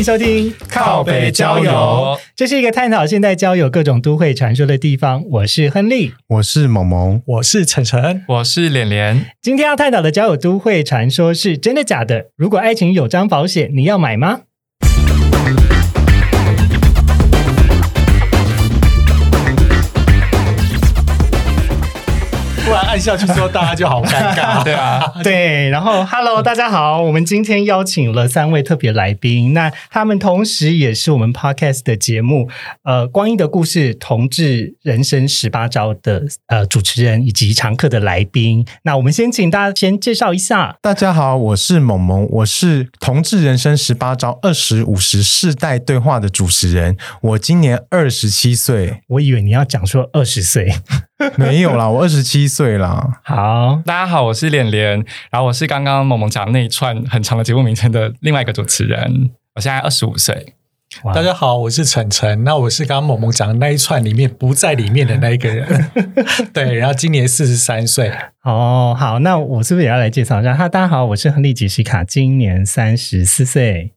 迎收听靠北交友，这是一个探讨现代交友各种都会传说的地方。我是亨利，我是萌萌，我是晨晨，我是脸脸。今天要探讨的交友都会传说是真的假的？如果爱情有张保险，你要买吗？按下去之后，大家就好尴尬。对啊，对，然后 Hello，大家好，我们今天邀请了三位特别来宾，那他们同时也是我们 Podcast 的节目《呃光阴的故事：同志人生十八招》的呃主持人以及常客的来宾。那我们先请大家先介绍一下。大家好，我是萌萌，我是《同志人生十八招二十五十世代对话》的主持人，我今年二十七岁，我以为你要讲说二十岁，没有啦，我二十七岁啦。好，大家好，我是脸脸，然后我是刚刚萌萌讲那一串很长的节目名称的另外一个主持人，我现在二十五岁。大家好，我是晨晨。那我是刚刚萌萌讲的那一串里面不在里面的那一个人。对，然后今年四十三岁。哦，好，那我是不是也要来介绍一下？哈，大家好，我是亨利吉西卡，今年三十四岁。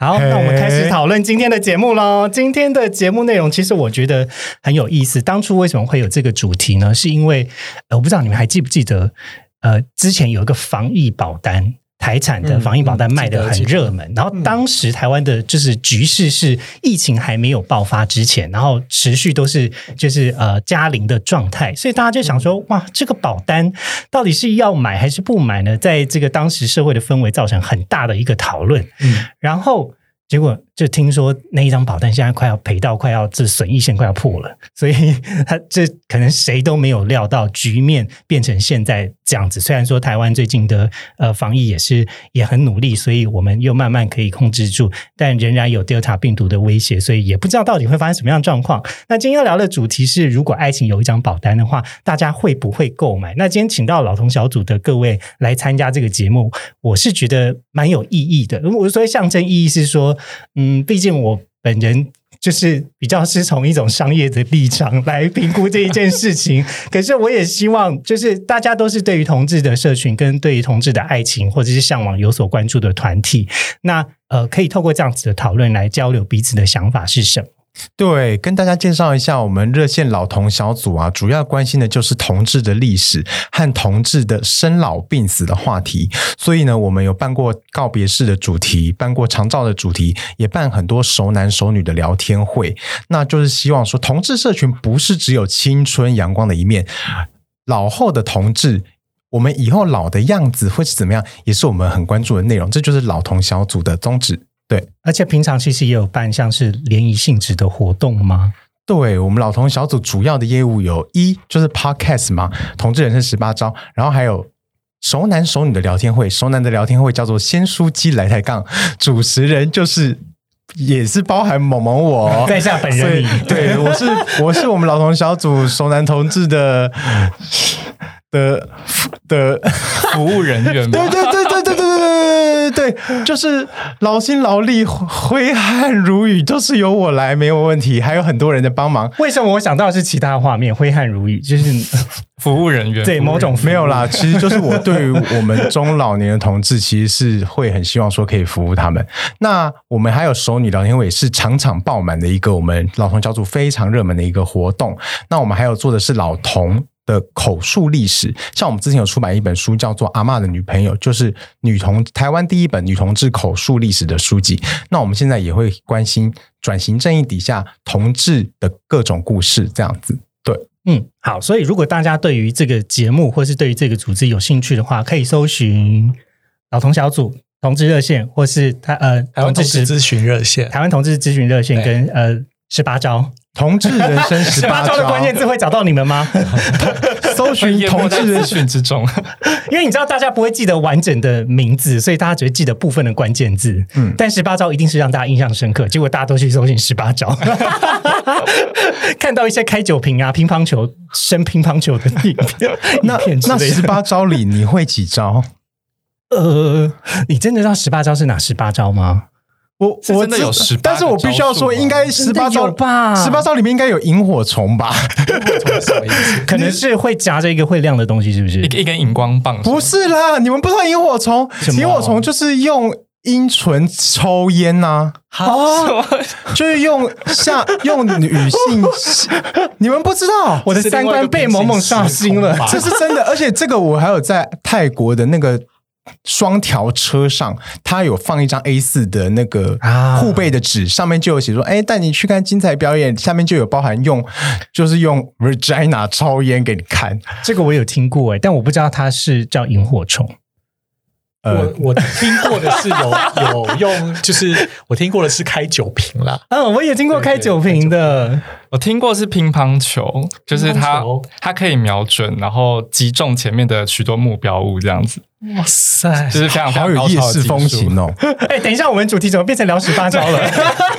好，嘿那我们开始讨论今天的节目喽。今天的节目内容其实我觉得很有意思。当初为什么会有这个主题呢？是因为呃，我不知道你们还记不记得，呃，之前有一个防疫保单。台产的嗯防疫保单嗯卖的很热门，然后当时台湾的就是局势是疫情还没有爆发之前，然后持续都是就是呃加零的状态，所以大家就想说，哇，这个保单到底是要买还是不买呢？在这个当时社会的氛围造成很大的一个讨论，嗯，然后结果就听说那一张保单现在快要赔到快要这损益线快要破了，所以他这可能谁都没有料到局面变成现在这样子。虽然说台湾最近的呃防疫也是也很努力，所以我们又慢慢可以控制住，但仍然有 Delta 病毒的威胁，所以也不知道到底会发生什么样的状况。那今天要聊的主题是，如果爱情有一张保单的话，大家会不会购买？那今天请到老同小组的各位来参加这个节目，我是觉得蛮有意义的。我所谓象征意义是说，嗯，毕竟我本人。就是比较是从一种商业的立场来评估这一件事情，可是我也希望，就是大家都是对于同志的社群跟对于同志的爱情或者是向往有所关注的团体，那呃，可以透过这样子的讨论来交流彼此的想法是什么。对，跟大家介绍一下，我们热线老同小组啊，主要关心的就是同志的历史和同志的生老病死的话题。所以呢，我们有办过告别式的主题，办过长照的主题，也办很多熟男熟女的聊天会。那就是希望说，同志社群不是只有青春阳光的一面，老后的同志。我们以后老的样子会是怎么样，也是我们很关注的内容。这就是老同小组的宗旨。对，而且平常其实也有办像是联谊性质的活动吗？对我们老同小组主要的业务有一就是 podcast 嘛，同志人生十八招，然后还有熟男熟女的聊天会，熟男的聊天会叫做先书机来抬杠，主持人就是。也是包含某某我哦在下本人对我是我是我们老同小组熟男同志的的的服务人员对对对对对对对对对对对，就是劳心劳力、挥汗如雨，都是由我来，没有问题。还有很多人的帮忙，为什么我想到的是其他画面，挥汗如雨，就是服务人员对某种服务没有啦。其实就是我对于我们中老年的同志，其实是会很希望说可以服务他们。那我们还有熟女聊天会，是场场爆满的一个我们老同小组非常热门的一个活动。那我们还有做的是老同。的口述历史，像我们之前有出版一本书，叫做《阿嬷的女朋友》，就是女同台湾第一本女同志口述历史的书籍。那我们现在也会关心转型正义底下同志的各种故事，这样子。对，嗯，好，所以如果大家对于这个节目或是对于这个组织有兴趣的话，可以搜寻老同小组、同志热线，或是他呃台湾同志十咨询热线，台湾同志咨询热线跟呃十八招。同志人生十十八 八招招的关键字会找到你们吗？搜 搜寻同志的资讯之中。因为你知道大家不会记得完整的名字，所以大家只会记得部分的关键字。嗯，但十八招一定是让大家印象深刻，结果大家都去搜寻十八招，看到一些开酒瓶啊、乒乓球、生乒乓球的影片，那那十八招里你会几招？呃，你真的知道十八招是哪十八招吗？我我真的有知18但是我必须要说，应该十八招吧十八招里面应该有萤火虫吧？萤火虫什么意思？可能是会夹着一个会亮的东西，是不是一？一根荧光棒，不是啦，你们不知道萤火虫？萤火虫就是用阴唇抽烟呐、哦，就是用下用女性，你们不知道？我的三观被萌萌刷新了。这是真的，而且这个我还有在泰国的那个双条车上，它有放一张 A 四的那个啊护背的纸，上面就有写说：“哎，带你去看精彩表演。”下面就有包含用，就是用 vagina 抽烟给你看。这个我有听过哎，但我不知道它是叫萤火虫。呃我我听过的是有 有用，就是我听过的是开酒瓶啦。嗯，我也听过开酒瓶的，我听过是乒乓球，就是它它可以瞄准，然后击中前面的许多目标物，这样子，哇塞就！是非常非好常高有夜市超的技术风情哦！哎，等一下，我们主题怎么变成聊十八招了？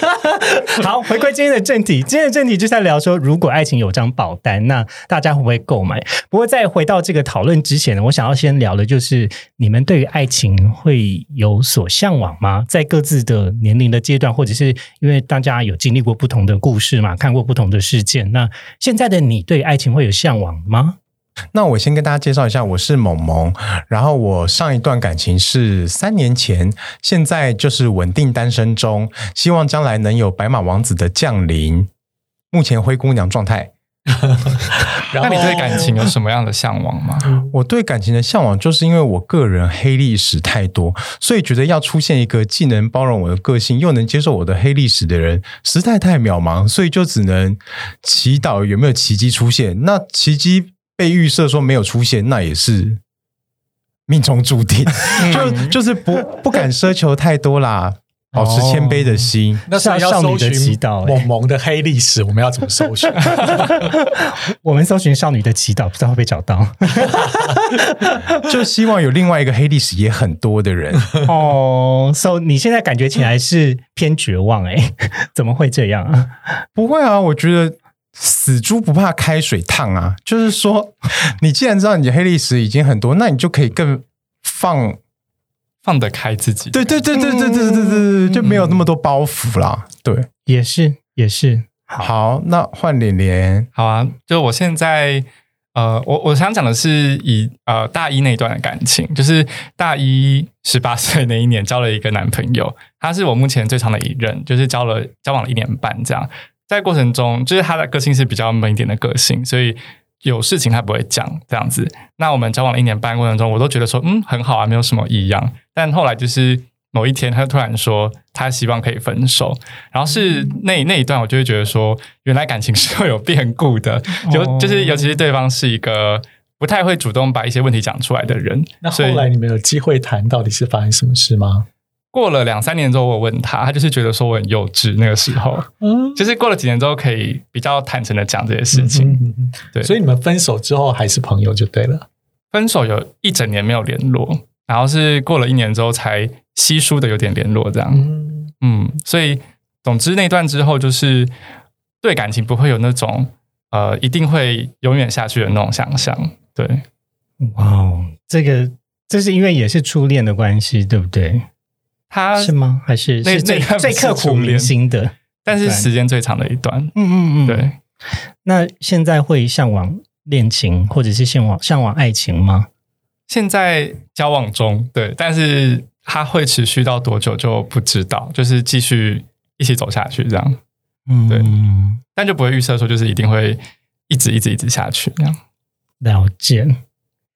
好，回归今天的正题，今天的正题就是在聊说，如果爱情有张保单，那大家会不会购买？不过在回到这个讨论之前呢，我想要先聊的就是你们对于爱情会有所向往吗？在各自的年龄的阶段，或者是因为大家有经历过不同的故事嘛，看过不同同的事件，那现在的你对爱情会有向往吗？那我先跟大家介绍一下，我是萌萌，然后我上一段感情是三年前，现在就是稳定单身中，希望将来能有白马王子的降临。目前灰姑娘状态。然后那你对感情有什么样的向往吗？我对感情的向往，就是因为我个人黑历史太多，所以觉得要出现一个既能包容我的个性，又能接受我的黑历史的人，实在太渺茫，所以就只能祈祷有没有奇迹出现。那奇迹被预设说没有出现，那也是命中注定，就就是不不敢奢求太多啦，保持谦卑的心。那少女的祈祷欸萌萌的黑历史，我们要怎么搜寻？我们搜寻少女的祈祷，不知道会不会找到？就希望有另外一个黑历史也很多的人。哦，so 你现在感觉起来是偏绝望哎、怎么会这样啊？不会啊，我觉得死猪不怕开水烫啊。就是说，你既然知道你的黑历史已经很多，那你就可以更放。放得开自己，对对对对对对对对对，就没有那么多包袱啦。对，也是也是，好，好，那换脸脸。好啊，就我现在，呃，我我想讲的是以呃大一那一段的感情，就是大一十八岁那一年交了一个男朋友，他是我目前最长的一任，就是交了交往了一年半这样，在过程中，就是他的个性是比较闷一点的个性，所以。有事情他不会讲这样子，那我们交往了一年半过程中，我都觉得说，嗯，很好啊，没有什么异样。但后来就是某一天，他就突然说，他希望可以分手，然后是那那一段，我就会觉得说，原来感情是会有变故的，就哦就是尤其是对方是一个不太会主动把一些问题讲出来的人。那后来你们有机会谈到底是发生什么事吗？过了两三年之后，我问他，他就是觉得说我很幼稚。那个时候，嗯，就是过了几年之后，可以比较坦诚的讲这些事情。嗯嗯嗯对所以你们分手之后还是朋友就对了。分手有一整年没有联络，然后是过了一年之后才稀疏的有点联络这样。嗯，嗯，所以总之那段之后，就是对感情不会有那种呃一定会永远下去的那种想象。对，哇哦，这个这是因为也是初恋的关系，对不对？他是吗？还是最最刻骨初恋铭心的？但是时间最长的一段。嗯嗯嗯，对，那现在会向往恋情，或者是向往向往爱情吗？现在交往中，对，但是他会持续到多久就不知道，就是继续一起走下去这样，嗯，对但就不会预设说就是一定会一直一直一直下去这样。了解。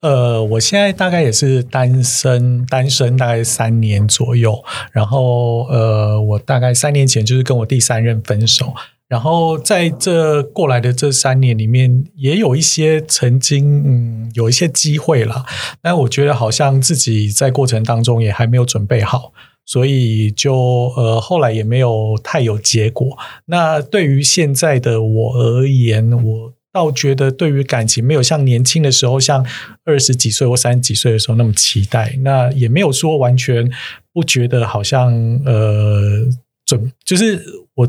呃，我现在大概也是单身，单身大概三年左右。然后呃，我大概三年前就是跟我第三任分手。然后在这过来的这三年里面，也有一些曾经嗯有一些机会啦，但我觉得好像自己在过程当中也还没有准备好，所以就呃后来也没有太有结果。那对于现在的我而言，我倒觉得对于感情没有像年轻的时候，像二十几岁或三十几岁的时候那么期待。那也没有说完全不觉得好像呃准，就是我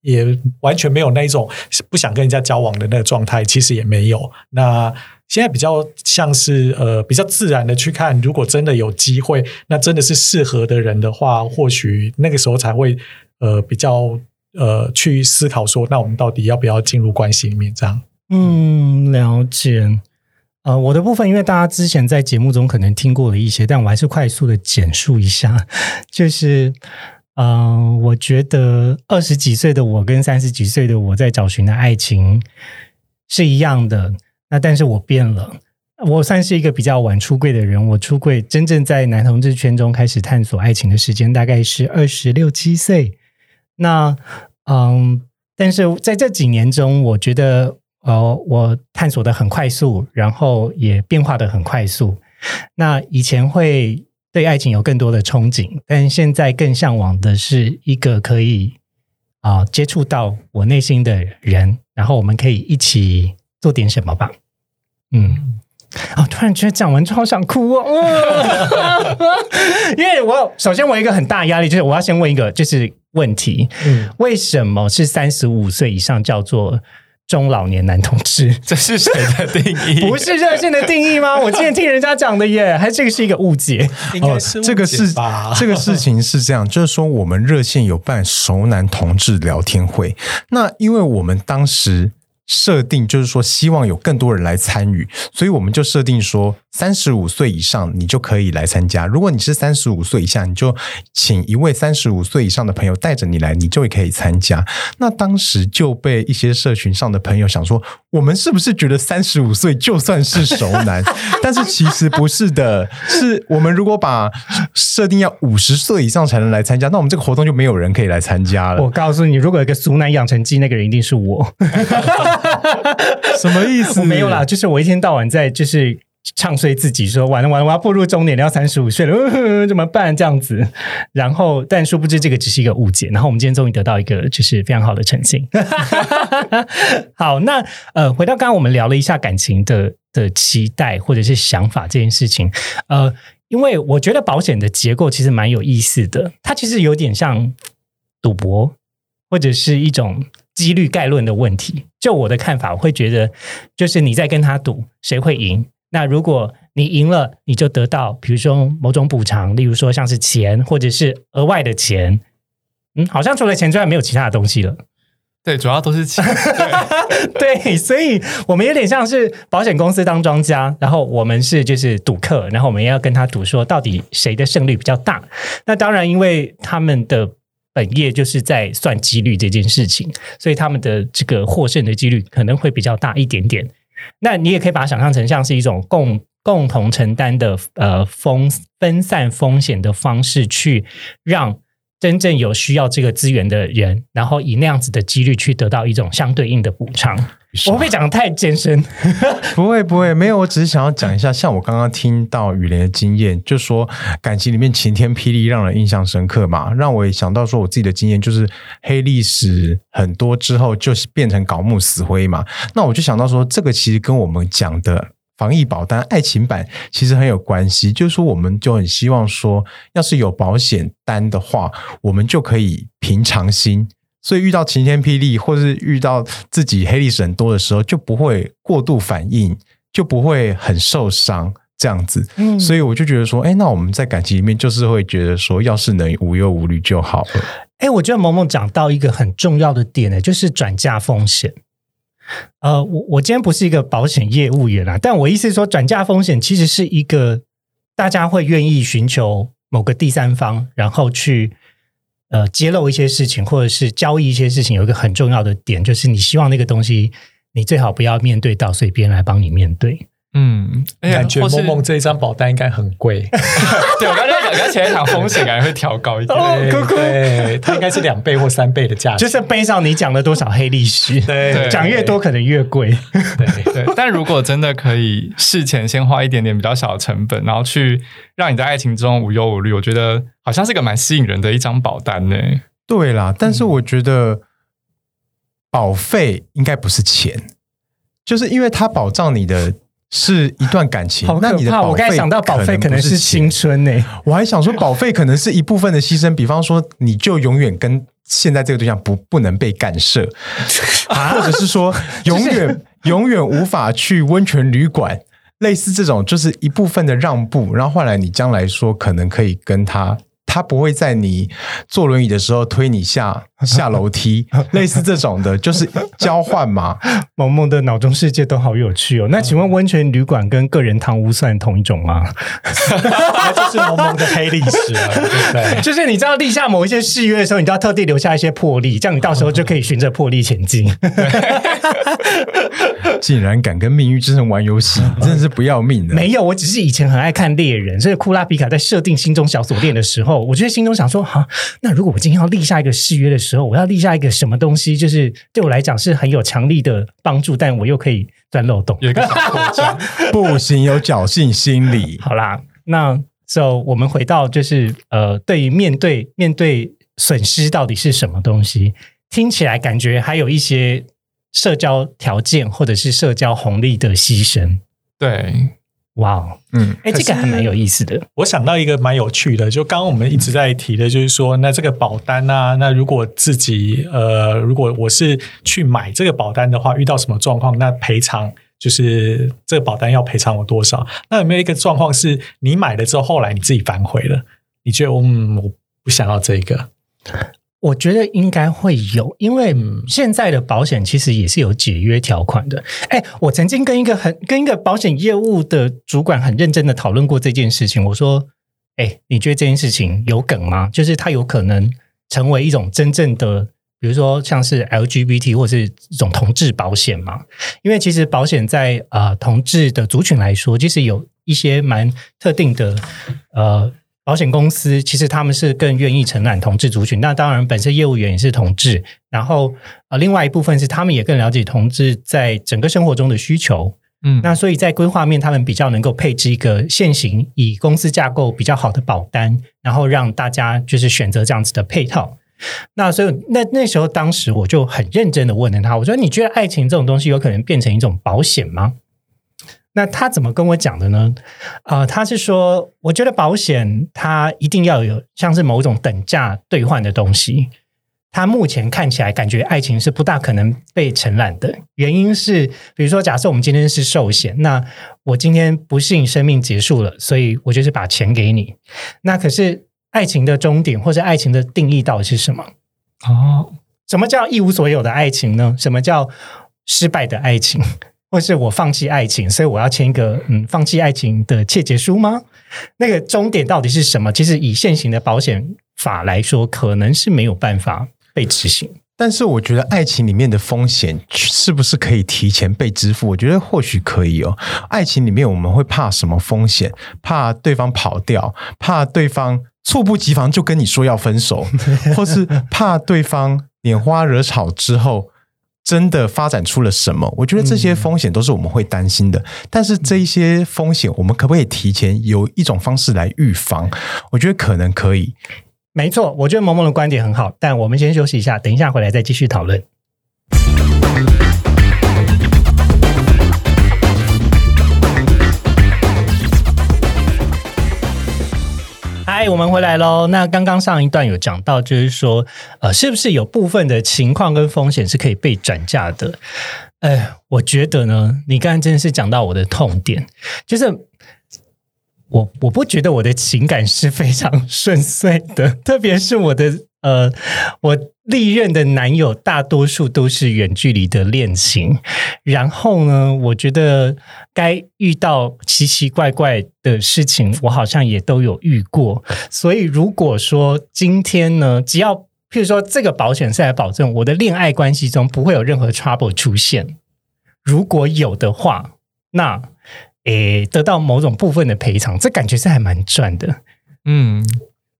也完全没有那一种不想跟人家交往的那个状态，其实也没有。那现在比较像是呃比较自然的去看，如果真的有机会，那真的是适合的人的话，或许那个时候才会呃比较呃去思考说，那我们到底要不要进入关系里面这样。嗯，了解。呃，我的部分，因为大家之前在节目中可能听过了一些，但我还是快速的简述一下。就是，嗯，我觉得二十几岁的我跟三十几岁的我在找寻的爱情是一样的。那但是我变了，我算是一个比较晚出柜的人。我出柜真正在男同志圈中开始探索爱情的时间，大概是二十六七岁。那，嗯，但是在这几年中，我觉得。呃，我探索的很快速，然后也变化的很快速。那以前会对爱情有更多的憧憬，但现在更向往的是一个可以啊接触到我内心的人，然后我们可以一起做点什么吧。嗯，哦，突然觉得讲完超想哭哦，因为我首先我一个很大压力就是我要先问一个就是问题，嗯，为什么是三十五岁以上叫做？中老年男同志，这是谁的定义？不是热线的定义吗？我之前听人家讲的耶，还这个是一个误解。应该是这个是这个事情是这样，就是说我们热线有办熟男同志聊天会，那因为我们当时。设定就是说，希望有更多人来参与，所以我们就设定说，三十五岁以上你就可以来参加。如果你是三十五岁以下，你就请一位三十五岁以上的朋友带着你来，你就可以参加。那当时就被一些社群上的朋友想说，我们是不是觉得三十五岁就算是熟男？但是其实不是的，是我们如果把设定要五十岁以上才能来参加，那我们这个活动就没有人可以来参加了。我告诉你，如果有个熟男养成记，那个人一定是我。什么意思？没有啦，就是我一天到晚在就是唱衰自己，说完了完了，我要步入中年，要三十五岁了，怎么办？这样子。然后，但殊不知这个只是一个误解。然后我们今天终于得到一个就是非常好的呈现。好，那呃，回到刚刚我们聊了一下感情的的期待或者是想法这件事情。呃，因为我觉得保险的结构其实蛮有意思的，它其实有点像赌博或者是一种。几率概论的问题，就我的看法，我会觉得，就是你在跟他赌谁会赢。那如果你赢了，你就得到，比如说某种补偿，例如说像是钱，或者是额外的钱。嗯，好像除了钱之外，没有其他的东西了。对，主要都是钱。对，所以我们有点像是保险公司当庄家，然后我们是就是赌客，然后我们要跟他赌，说到底谁的胜率比较大。那当然，因为他们的。本业就是在算几率这件事情，所以他们的这个获胜的几率可能会比较大一点点。那你也可以把它想象成像是一种共共同承担的呃风分散风险的方式，去让真正有需要这个资源的人，然后以那样子的几率去得到一种相对应的补偿。我会不会讲的太艰深？不会不会，没有，我只是想要讲一下，像我刚刚听到雨莲的经验，就说感情里面晴天霹雳，让人印象深刻嘛，让我也想到说我自己的经验，就是黑历史很多之后，就是变成槁木死灰嘛。那我就想到说，这个其实跟我们讲的防疫保单爱情版其实很有关系，就是说我们就很希望说，要是有保险单的话，我们就可以平常心。所以遇到晴天霹雳，或是遇到自己黑历史很多的时候，就不会过度反应，就不会很受伤这样子。嗯，所以我就觉得说，哎，那我们在感情里面就是会觉得说，要是能无忧无虑就好了。哎，我觉得萌萌讲到一个很重要的点呢，就是转嫁风险。呃，我我今天不是一个保险业务员啦，但我意思是说，转嫁风险其实是一个大家会愿意寻求某个第三方，然后去。呃，揭露一些事情，或者是交易一些事情，有一个很重要的点，就是你希望那个东西，你最好不要面对到，所以别人来帮你面对。嗯，感觉梦梦这一张保单应该很贵。对，我刚才讲，前一场风险感觉会调高一点。对，它应该是两倍或三倍的价值。就是背上你讲了多少黑历史，对，讲越多可能越贵。对对，但如果真的可以事前先花一点点比较小的成本，然后去让你在爱情中无忧无虑，我觉得好像是个蛮吸引人的一张保单呢。对啦，但是我觉得保费应该不是钱。就是因为它保障你的是一段感情！那你的保我刚才费想到保费可能是是青，春呢、我还想说保费可能是一部分的牺牲，比方说你就永远跟现在这个对象不不能被干涉，或者是说永远 永远无法去温泉旅馆。类似这种就是一部分的让步，然后换来你将来说可能可以跟他，他不会在你坐轮椅的时候推你下下楼梯，类似这种的，就是交换嘛。萌萌的脑中世界都好有趣哦。那请问温泉旅馆跟个人堂屋算同一种吗？那就是萌萌的黑历史了，对不对？就是你知道立下某一些誓约的时候，你就要特地留下一些魄力，这样你到时候就可以循着魄力前进。竟然敢跟命运之神玩游戏，真的是不要命的。没有，我只是以前很爱看猎人，所以库拉皮卡在设定心中小锁链的时候，我就在心中想说，哈，那如果我今天要立下一个誓约的时候，我要立下一个什么东西，就是对我来讲是很有强力的帮助，但我又可以钻漏洞。有一个小扩张，不行，有侥幸心理。好啦，那 so 我们回到就是呃，对于面对面对损失到底是什么东西，听起来感觉还有一些社交条件或者是社交红利的牺牲。对，哇哦，嗯，哎，这个还蛮有意思的。我想到一个蛮有趣的，就刚刚我们一直在提的，就是说，那这个保单啊，那如果自己呃，如果我是去买这个保单的话，遇到什么状况，那赔偿就是这个保单要赔偿我多少？那有没有一个状况是你买了之后，后来你自己反悔了？你觉得嗯，我不想要这个，我觉得应该会有，因为嗯现在的保险其实也是有解约条款的。哎，我曾经跟一个很跟一个保险业务的主管很认真的讨论过这件事情。我说：“哎，你觉得这件事情有梗吗？就是它有可能成为一种真正的，比如说像是 LGBT 或是一种同志保险嘛？因为其实保险在呃同志的族群来说，其实有一些蛮特定的呃。”保险公司其实他们是更愿意承揽同志族群，那当然本身业务员也是同志，然后呃，另外一部分是他们也更了解同志在整个生活中的需求，嗯，那所以在规划面，他们比较能够配置一个现行以公司架构比较好的保单，然后让大家就是选择这样子的配套。那所以那那时候，当时我就很认真的问了他，我说：“你觉得爱情这种东西有可能变成一种保险吗？”那他怎么跟我讲的呢？啊、他是说，我觉得保险它一定要有像是某种等价兑换的东西。他目前看起来感觉爱情是不大可能被承揽的，原因是，比如说，假设我们今天是寿险，那我今天不幸生命结束了，所以我就是把钱给你。那可是爱情的终点或者爱情的定义到底是什么？哦，什么叫一无所有的爱情呢？什么叫失败的爱情？或是我放弃爱情，所以我要签一个嗯放弃爱情的切结书吗？那个终点到底是什么？其实以现行的保险法来说，可能是没有办法被执行。但是我觉得爱情里面的风险是不是可以提前被支付？我觉得或许可以哦。爱情里面我们会怕什么风险？怕对方跑掉，怕对方猝不及防就跟你说要分手，或是怕对方拈花惹草之后。真的发展出了什么？我觉得这些风险都是我们会担心的。但是这一些风险，我们可不可以提前有一种方式来预防？我觉得可能可以。没错，我觉得萌萌的观点很好，但我们先休息一下，等一下回来再继续讨论。嗨，我们回来喽。那刚刚上一段有讲到，就是说，呃，是不是有部分的情况跟风险是可以被转嫁的？哎，我觉得呢，你刚刚真的是讲到我的痛点，就是我我不觉得我的情感是非常顺遂的，特别是我的呃，我历任的男友大多数都是远距离的恋情，然后呢，我觉得该遇到奇奇怪怪的事情，我好像也都有遇过。所以如果说今天呢，只要譬如说这个保险是来保证我的恋爱关系中不会有任何 trouble 出现，如果有的话，那诶得到某种部分的赔偿，这感觉是还蛮赚的。嗯，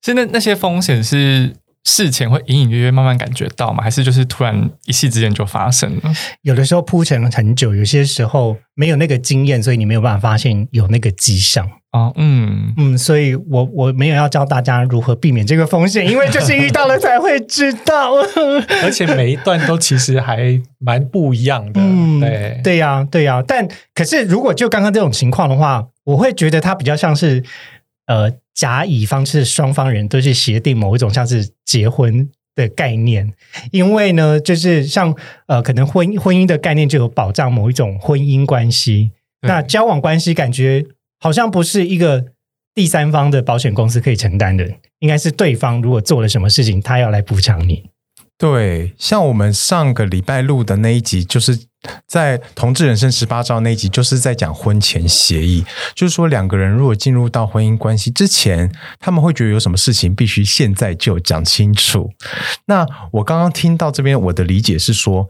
现在那些风险是事前会隐隐约约慢慢感觉到吗？还是就是突然一夕之间就发生了？有的时候铺陈了很久，有些时候没有那个经验，所以你没有办法发现有那个迹象。哦，嗯，嗯，所以我我没有要教大家如何避免这个风险，因为就是遇到了才会知道。而且每一段都其实还蛮不一样的。嗯，对对呀、对呀、但可是如果就刚刚这种情况的话，我会觉得它比较像是呃甲乙方是双方人都是协定某一种像是结婚的概念，因为呢，就是像呃可能婚婚姻的概念就有保障某一种婚姻关系，那交往关系感觉好像不是一个第三方的保险公司可以承担的，应该是对方如果做了什么事情，他要来补偿你。对，像我们上个礼拜录的那一集，就是在《同志人生十八招》那集，就是在讲婚前协议，就是说两个人如果进入到婚姻关系之前，他们会觉得有什么事情必须现在就讲清楚。那我刚刚听到这边，我的理解是说，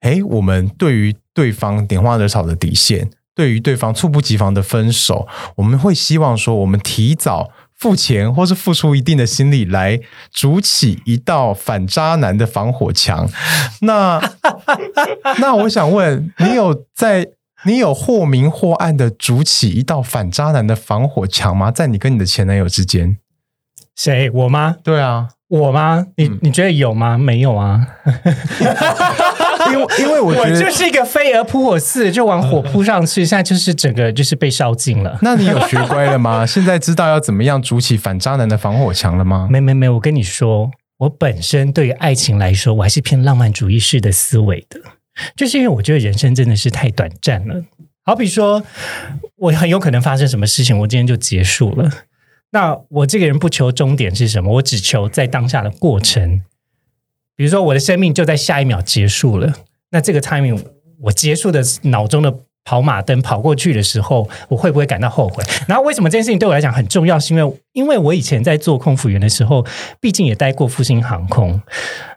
诶，我们对于对方点花惹草的底线，对于对方猝不及防的分手，我们会希望说，我们提早付钱，或是付出一定的心力来筑起一道反渣男的防火墙。那 那我想问，你有在你有或明或暗的筑起一道反渣男的防火墙吗？在你跟你的前男友之间？谁？我吗？对啊，我吗？你、嗯你觉得有吗？没有啊。因为因为我我觉得就是一个飞蛾扑火似的，就往火扑上去，现在就是整个就是被烧尽了。那你有学乖了吗？现在知道要怎么样筑起反渣男的防火墙了吗？没没没，我跟你说，我本身对于爱情来说，我还是偏浪漫主义式的思维的，就是因为我觉得人生真的是太短暂了。好比说，我很有可能发生什么事情，我今天就结束了。那我这个人不求终点是什么，我只求在当下的过程。比如说，我的生命就在下一秒结束了，那这个 timing 我结束的脑中的跑马灯跑过去的时候，我会不会感到后悔？然后为什么这件事情对我来讲很重要？是因为因为我以前在做空服员的时候，毕竟也待过复兴航空，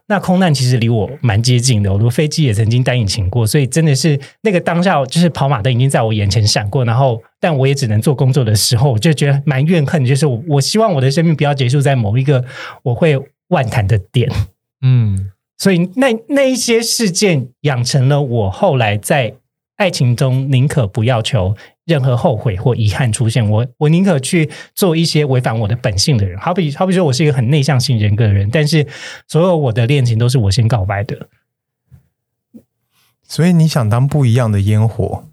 那空难其实离我蛮接近的，我的飞机也曾经单引擎过，所以真的是那个当下就是跑马灯已经在我眼前闪过，然后但我也只能做工作的时候，我就觉得蛮怨恨，就是我我希望我的生命不要结束在某一个我会万谈的点。嗯，所以那那一些事件养成了我后来在爱情中宁可不要求任何后悔或遗憾出现，我我宁可去做一些违反我的本性的人。好比好比说我是一个很内向型人格的人，但是所有我的恋情都是我先告白的。所以你想当不一样的烟火？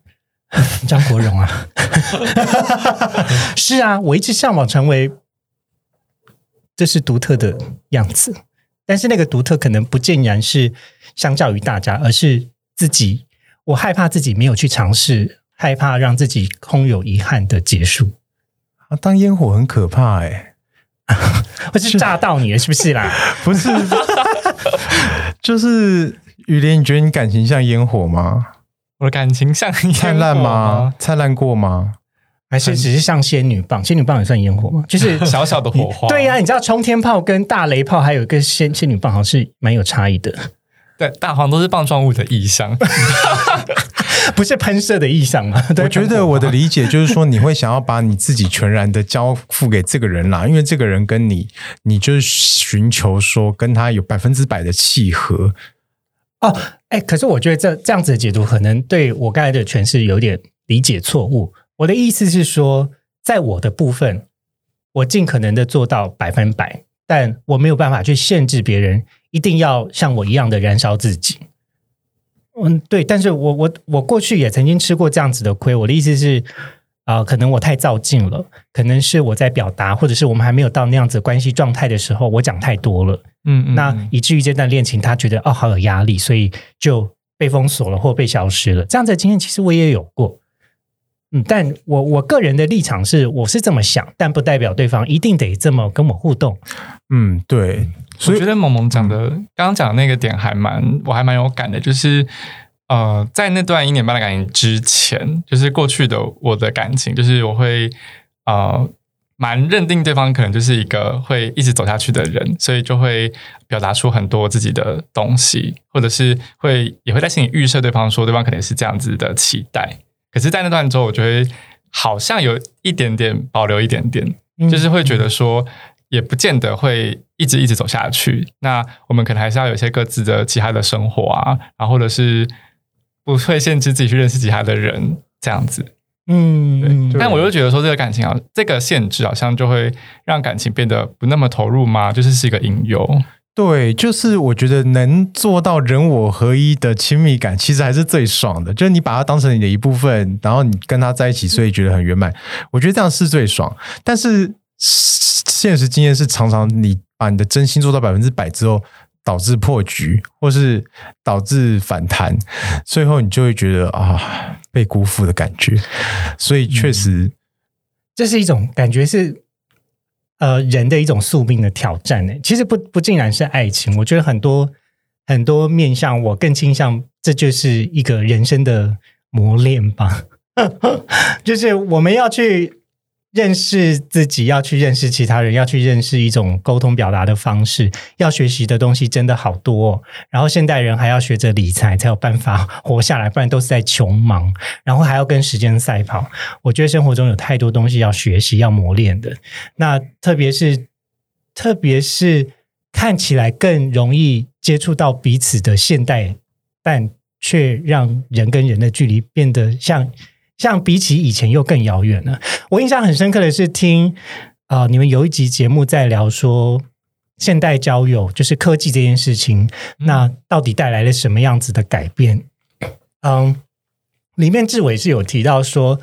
张国荣啊，是啊，我一直向往成为这是独特的样子，但是那个独特可能不尽然是相较于大家，而是自己。我害怕自己没有去尝试，害怕让自己空有遗憾的结束，啊，当烟火很可怕哎、我是炸到你了，是不是啦？不是，就是雨林，你觉得你感情像烟火吗？我的感情像烟火灿烂吗？？灿烂过吗？还是只是像仙女棒？仙女棒也算烟火吗？就是 小小的火花，对呀、你知道冲天炮跟大雷炮还有一个仙仙女棒，好像是蛮有差异的。对，大黄都是棒状物的意象。不是喷射的意象吗？我觉得我的理解就是说，你会想要把你自己全然的交付给这个人啦，因为这个人跟你，你就是寻求说跟他有百分之百的契合。哦，哎，可是我觉得这这样子的解读，可能对我刚才的诠释有点理解错误。我的意思是说，在我的部分，我尽可能的做到百分百，但我没有办法去限制别人一定要像我一样的燃烧自己。嗯，对，但是我我我过去也曾经吃过这样子的亏。我的意思是，啊、可能我太照进了，可能是我在表达，或者是我们还没有到那样子关系状态的时候，我讲太多了。嗯嗯，那以至于这段恋情，他觉得哦好有压力，所以就被封锁了或被消失了。这样子的经验其实我也有过，嗯，但我我个人的立场是我是这么想，但不代表对方一定得这么跟我互动。嗯，对，所以我觉得萌萌讲的，刚刚讲的那个点还蛮，我还蛮有感的，就是呃，在那段一年半的感情之前，就是过去的我的感情，就是我会呃蛮认定对方可能就是一个会一直走下去的人，所以就会表达出很多自己的东西，或者是会也会在心里预设对方说对方可能是这样子的期待。可是，在那段之后，我觉得好像有一点点保留一点点，嗯就是会觉得说，也不见得会一直一直走下去。那我们可能还是要有一些各自的其他的生活啊，然后或者是不会限制自己去认识其他的人这样子。嗯，但我又觉得说这个感情啊，这个限制好像就会让感情变得不那么投入嘛，就是是一个引诱。对，就是我觉得能做到人我合一的亲密感，其实还是最爽的。就是你把它当成你的一部分，然后你跟他在一起，所以觉得很圆满。我觉得这样是最爽。但是现实经验是，常常你把你的真心做到百分之百之后，导致破局，或是导致反弹，最后你就会觉得啊，被辜负的感觉。所以确实，这是一种感觉是。呃，人的一种宿命的挑战呢，其实不不竟然是爱情。我觉得很多很多面向，我更倾向这就是一个人生的磨练吧，就是我们要去。认识自己，要去认识其他人，要去认识一种沟通表达的方式，要学习的东西真的好多。哦然后现代人还要学着理财，才有办法活下来，不然都是在穷忙。然后还要跟时间赛跑。我觉得生活中有太多东西要学习、要磨练的。那特别是，特别是看起来更容易接触到彼此的现代，但却让人跟人的距离变得像。像比起以前又更遥远了。我印象很深刻的是听啊，你们有一集节目在聊说现代交友，就是科技这件事情，那到底带来了什么样子的改变？嗯，里面志伟是有提到说，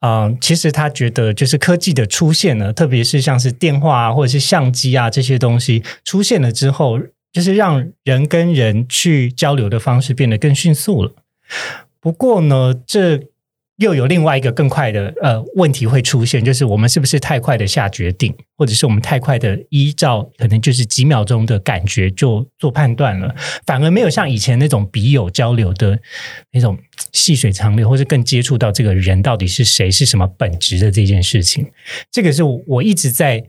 嗯，其实他觉得就是科技的出现呢，特别是像是电话啊或者是相机啊这些东西出现了之后，就是让人跟人去交流的方式变得更迅速了。不过呢，这又有另外一个更快的呃问题会出现，就是我们是不是太快的下决定，或者是我们太快的依照可能就是几秒钟的感觉就做判断了，反而没有像以前那种笔友交流的那种 细水长流，或是更接触到这个人到底是谁、是什么本质的这件事情。这个是我一直在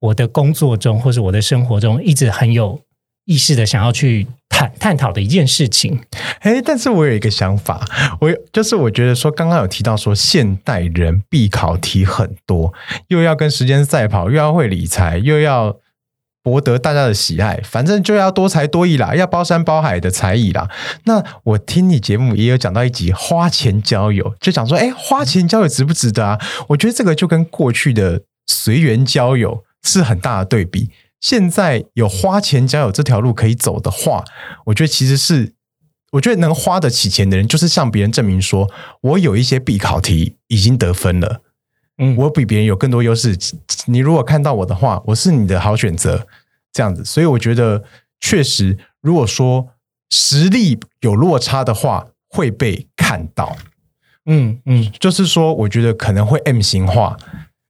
我的工作中或者我的生活中一直很有意识的想要去。探探讨的一件事情，哎，但是我有一个想法，我就是我觉得说，刚刚有提到说，现代人必考题很多，又要跟时间赛跑，又要会理财，又要博得大家的喜爱，反正就要多才多艺啦，要包山包海的才艺啦。那我听你节目也有讲到一集花钱交友，就讲说，哎，花钱交友值不值得啊？我觉得这个就跟过去的随缘交友是很大的对比。现在有花钱交友这条路可以走的话，我觉得其实是，我觉得能花得起钱的人，就是向别人证明说，我有一些必考题已经得分了，嗯，我比别人有更多优势。你如果看到我的话，我是你的好选择，这样子。所以我觉得，确实，如果说实力有落差的话，会被看到。嗯嗯，就是说，我觉得可能会 M 型化。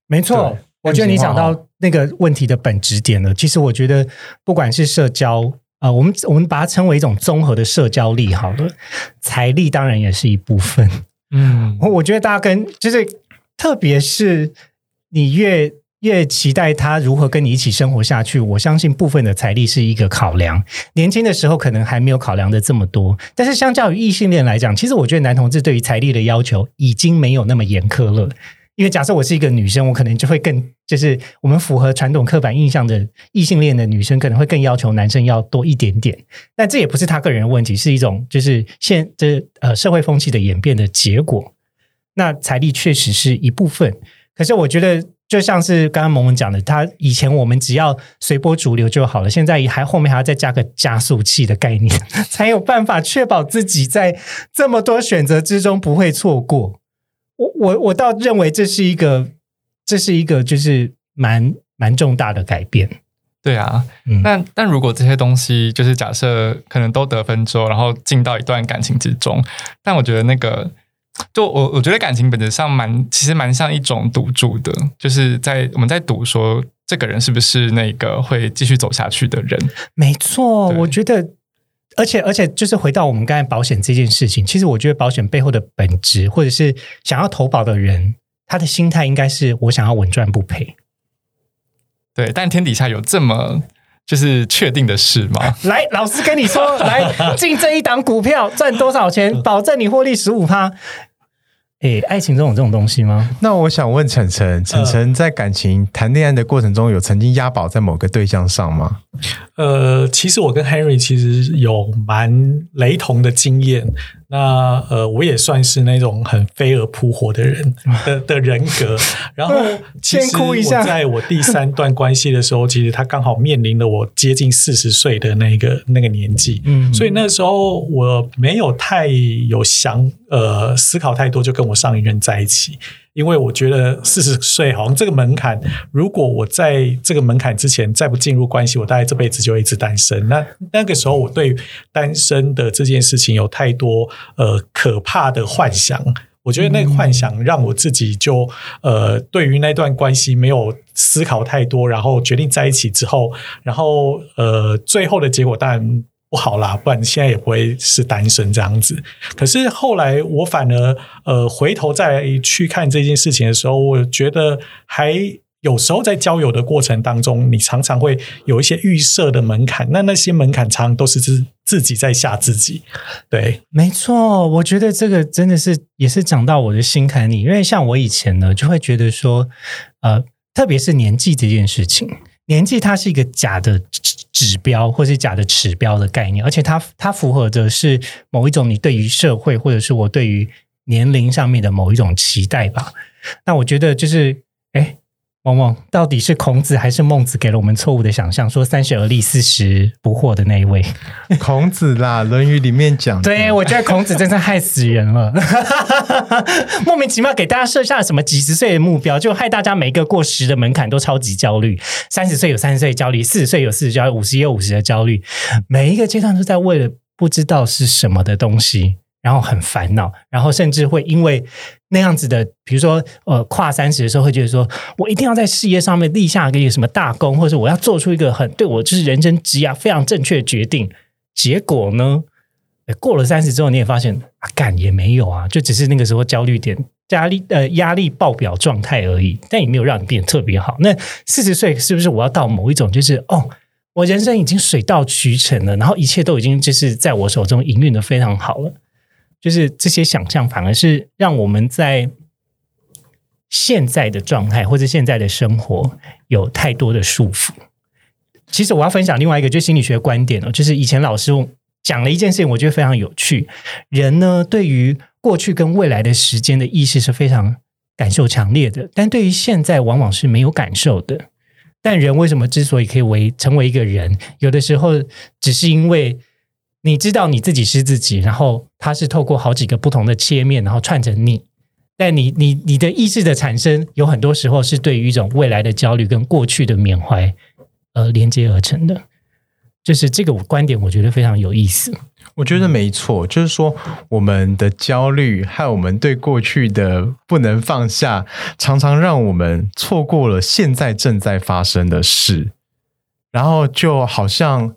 没错，我觉得你讲到。那个问题的本质点呢？其实我觉得，不管是社交啊，我们我们把它称为一种综合的社交力好了，财力当然也是一部分。嗯，我觉得大家跟就是，特别是你越越期待他如何跟你一起生活下去，我相信部分的财力是一个考量。年轻的时候可能还没有考量的这么多，但是相较于异性恋来讲，其实我觉得男同志对于财力的要求已经没有那么严苛了。因为假设我是一个女生，我可能就会更就是我们符合传统刻板印象的异性恋的女生，可能会更要求男生要多一点点。但这也不是他个人的问题，是一种就是现这呃社会风气的演变的结果。那财力确实是一部分，可是我觉得就像是刚刚萌萌讲的，他以前我们只要随波逐流就好了，现在还后面还要再加个加速器的概念，才有办法确保自己在这么多选择之中不会错过。我我我倒认为这是一个，这是一个就是蛮蛮重大的改变。对啊，那但如果这些东西就是假设可能都得分之后，然后进到一段感情之中，但我觉得那个就我我觉得感情本质上蛮其实蛮像一种赌注的，就是在我们在赌说这个人是不是那个会继续走下去的人。没错，我觉得。而且，而且，就是回到我们刚才保险这件事情，其实我觉得保险背后的本质，或者是想要投保的人，他的心态应该是我想要稳赚不赔。对，但天底下有这么就是确定的事吗？来，老师跟你说，来进这一档股票赚多少钱，保证你获利十五趴。哎，爱情中有这种东西吗？那我想问晨晨，晨晨在感情谈恋爱的过程中，有曾经押宝在某个对象上吗？呃，其实我跟 Henry 其实有蛮雷同的经验。那呃，我也算是那种很飞蛾扑火的人 的的人格。然后，其实我在我第三段关系的时候，其实他刚好面临了我接近四十岁的那个那个年纪。嗯，所以那时候我没有太有想呃思考太多，就跟我上一任在一起。因为我觉得四十岁好像这个门槛，如果我在这个门槛之前再不进入关系，我大概这辈子就一直单身。那那个时候，我对单身的这件事情有太多呃可怕的幻想。我觉得那个幻想让我自己就呃对于那段关系没有思考太多，然后决定在一起之后，然后呃最后的结果当然。不好啦，不然现在也不会是单身这样子。可是后来我反而呃回头再去看这件事情的时候，我觉得还有时候在交友的过程当中，你常常会有一些预设的门槛，那那些门槛常常都是自自己在吓自己。对，没错，我觉得这个真的是也是讲到我的心坎里，因为像我以前呢，就会觉得说，呃，特别是年纪这件事情。年纪它是一个假的指标，或是假的指标的概念，而且它它符合的是某一种你对于社会，或者是我对于年龄上面的某一种期待吧。那我觉得就是，哎。往往到底是孔子还是孟子给了我们错误的想象？说三十而立，四十不惑的那一位，孔子啦，《论语》里面讲。对，我觉得孔子真是害死人了，莫名其妙给大家设下了什么几十岁的目标，就害大家每一个过十的门槛都超级焦虑。三十岁有三十岁焦虑，四十岁有四十焦虑，五十有五十的焦虑，每一个阶段都在为了不知道是什么的东西。然后很烦恼，然后甚至会因为那样子的，比如说呃跨三十的时候，会觉得说我一定要在事业上面立下一个什么大功，或者我要做出一个很对我就是人生职业非常正确的决定。结果呢，过了三十之后，你也发现啊，干也没有啊，就只是那个时候焦虑点、压力呃压力爆表状态而已，但也没有让你变得特别好。那四十岁是不是我要到某一种就是哦，我人生已经水到渠成了，然后一切都已经就是在我手中营运的非常好了。就是这些想象，反而是让我们在现在的状态或者现在的生活有太多的束缚。其实我要分享另外一个就心理学观点哦，就是以前老师讲了一件事情，我觉得非常有趣。人呢，对于过去跟未来的时间的意识是非常感受强烈的，但对于现在往往是没有感受的。但人为什么之所以可以为成为一个人，有的时候只是因为。你知道你自己是自己，然后它是透过好几个不同的切面，然后串成你。但你你你的意识的产生，有很多时候是对于一种未来的焦虑跟过去的缅怀而连接而成的。就是这个观点，我觉得非常有意思。我觉得没错，就是说我们的焦虑和我们对过去的不能放下，常常让我们错过了现在正在发生的事，然后就好像。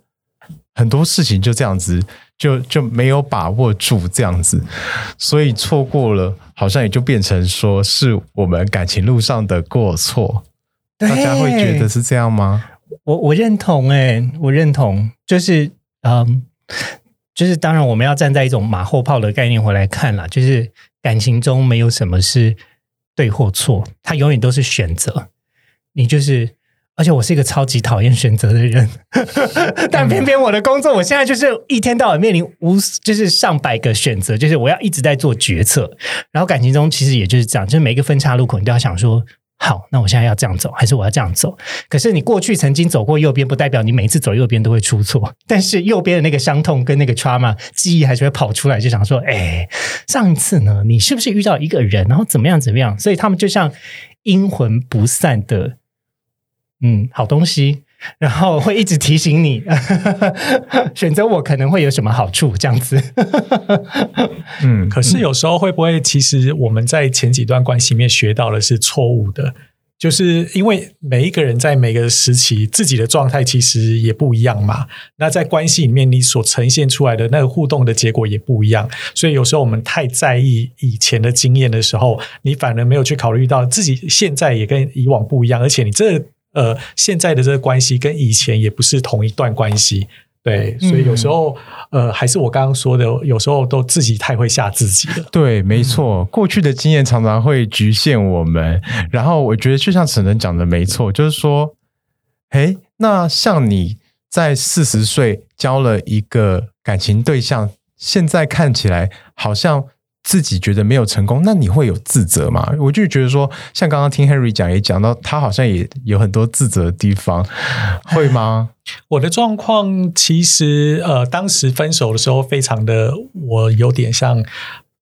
很多事情就这样子，就就没有把握住这样子，所以错过了，好像也就变成说是我们感情路上的过错。大家会觉得是这样吗？我我认同，哎，我认同，就是嗯，就是当然我们要站在一种马后炮的概念回来看啦，就是感情中没有什么是对或错，它永远都是选择，你就是。而且我是一个超级讨厌选择的人，但偏偏我的工作，我现在就是一天到晚面临无就是上百个选择，就是我要一直在做决策。然后感情中其实也就是这样，就是每一个分岔路口，你都要想说，好，那我现在要这样走，还是我要这样走？可是你过去曾经走过右边，不代表你每次走右边都会出错。但是右边的那个伤痛跟那个 trauma 记忆还是会跑出来，就想说，哎，上一次呢，你是不是遇到一个人，然后怎么样怎么样？所以他们就像阴魂不散的。嗯，好东西，然后会一直提醒你 选择我可能会有什么好处，这样子。嗯，可是有时候会不会，其实我们在前几段关系里面学到的是错误的，就是因为每一个人在每个时期自己的状态其实也不一样嘛。那在关系里面，你所呈现出来的那个互动的结果也不一样，所以有时候我们太在意以前的经验的时候，你反而没有去考虑到自己现在也跟以往不一样，而且你这。呃，现在的这个关系跟以前也不是同一段关系，对，所以有时候、呃，还是我刚刚说的，有时候都自己太会吓自己了。对，没错，过去的经验常常会局限我们。然后我觉得，就像沈能讲的，没错，就是说，哎，那像你在四十岁交了一个感情对象，现在看起来好像自己觉得没有成功，那你会有自责吗？我就觉得说，像刚刚听 Henry 讲，也讲到他好像也有很多自责的地方，会吗？我的状况其实呃，当时分手的时候，非常的我有点像。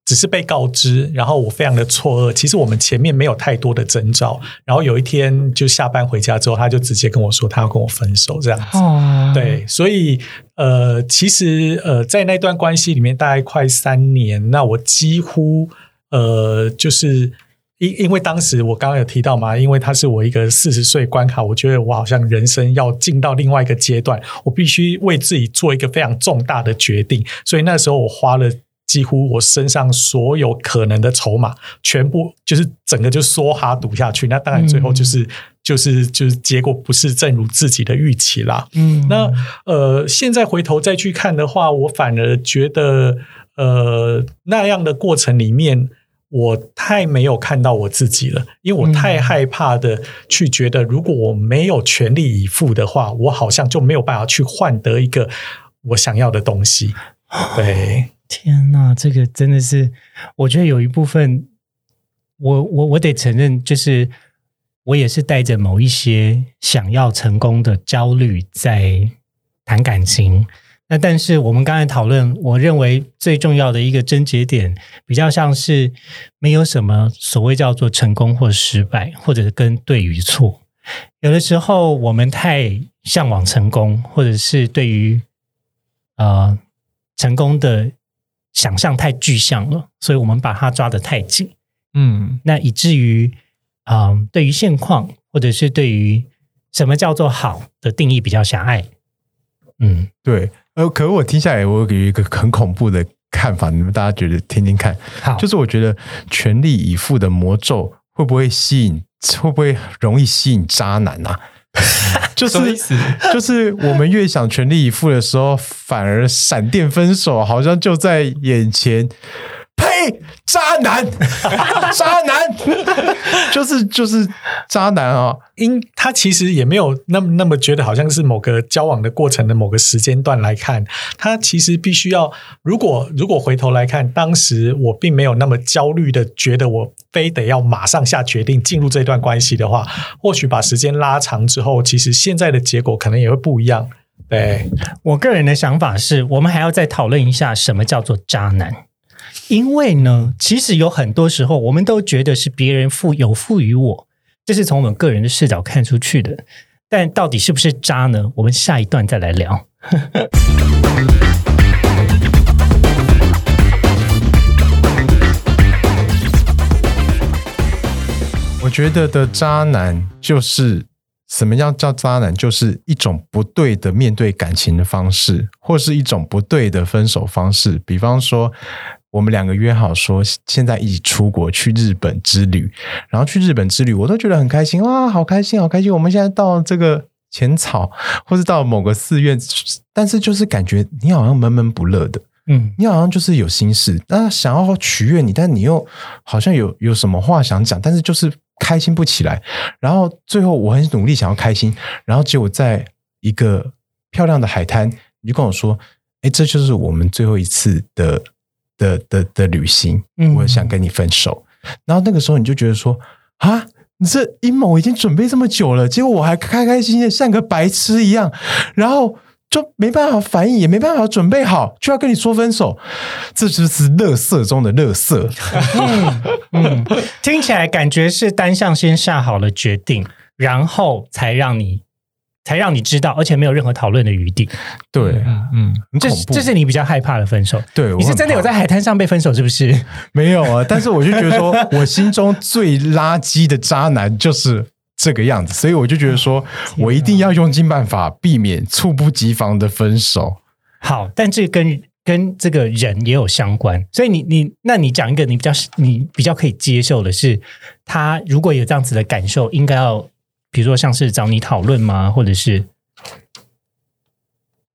只是被告知，然后我非常的错愕。其实我们前面没有太多的征兆，然后有一天就下班回家之后，他就直接跟我说他要跟我分手这样子。哦，对，所以呃，其实呃，在那段关系里面，大概快三年，那我几乎呃，就是因因为当时我刚刚有提到嘛，因为他是我一个四十岁关卡，我觉得我好像人生要进到另外一个阶段，我必须为自己做一个非常重大的决定，所以那时候我花了。几乎我身上所有可能的筹码，全部就是整个就梭哈赌下去。那当然最后就是、就是就是结果不是正如自己的预期啦。嗯，那呃，现在回头再去看的话，我反而觉得呃那样的过程里面，我太没有看到我自己了，因为我太害怕的去觉得，如果我没有全力以赴的话，我好像就没有办法去换得一个我想要的东西。对。天呐，这个真的是，我觉得有一部分，我我我得承认，就是我也是带着某一些想要成功的焦虑在谈感情。那但是我们刚才讨论，我认为最重要的一个症结点，比较像是没有什么所谓叫做成功或失败，或者是跟对与错。有的时候我们太向往成功，或者是对于呃成功的。想象太具象了，所以我们把它抓得太紧，嗯，那以至于啊、呃对于现况或者是对于什么叫做好的定义比较狭隘。嗯，对，呃，可是我听下来，我有一个很恐怖的看法，你们大家觉得听听看，好，就是我觉得全力以赴的魔咒会不会吸引，会不会容易吸引渣男啊？就是 就是我们越想全力以赴的时候，反而闪电分手好像就在眼前。呸！渣男，渣男，就是就是渣男啊！因他其实也没有那么那么觉得好像是某个交往的过程的某个时间段来看，他其实必须要，如果如果回头来看，当时我并没有那么焦虑的觉得我非得要马上下决定进入这段关系的话，或许把时间拉长之后，其实现在的结果可能也会不一样。对，我个人的想法是，我们还要再讨论一下什么叫做渣男。因为呢，其实有很多时候，我们都觉得是别人赋有赋予我，这是从我们个人的视角看出去的。但到底是不是渣呢？我们下一段再来聊。我觉得的渣男就是什么样叫渣男？就是一种不对的面对感情的方式，或是一种不对的分手方式。比方说，我们两个约好说现在一起出国去日本之旅，然后去日本之旅，我都觉得很开心哇，好开心，好开心！我们现在到这个浅草，或是到某个寺院，但是就是感觉你好像闷闷不乐的。嗯，你好像就是有心事，那想要取悦你，但你又好像有有什么话想讲，但是就是开心不起来。然后最后我很努力想要开心，然后结果在一个漂亮的海滩，你就跟我说：“哎，这就是我们最后一次的的的的旅行，嗯我想跟你分手。”然后那个时候你就觉得说：“啊，你这阴谋已经准备这么久了，结果我还开开心心的像个白痴一样，然后。”就没办法反应，也没办法准备好，就要跟你说分手，这就是乐色中的乐色。嗯，听起来感觉是单向先下好了决定，然后才让你才让你知道，而且没有任何讨论的余地。对，嗯嗯，这很恐怖。这是你比较害怕的分手。对，你是真的有在海滩上被分手，是不是？没有啊？但是我就觉得说，我心中最垃圾的渣男就是这个样子，所以我就觉得说我一定要用尽办法避免猝不及防的分手。好，但这跟跟这个人也有相关，所以你你那你讲一个你比较你比较可以接受的是，他如果有这样子的感受，应该要比如说像是找你讨论吗，或者是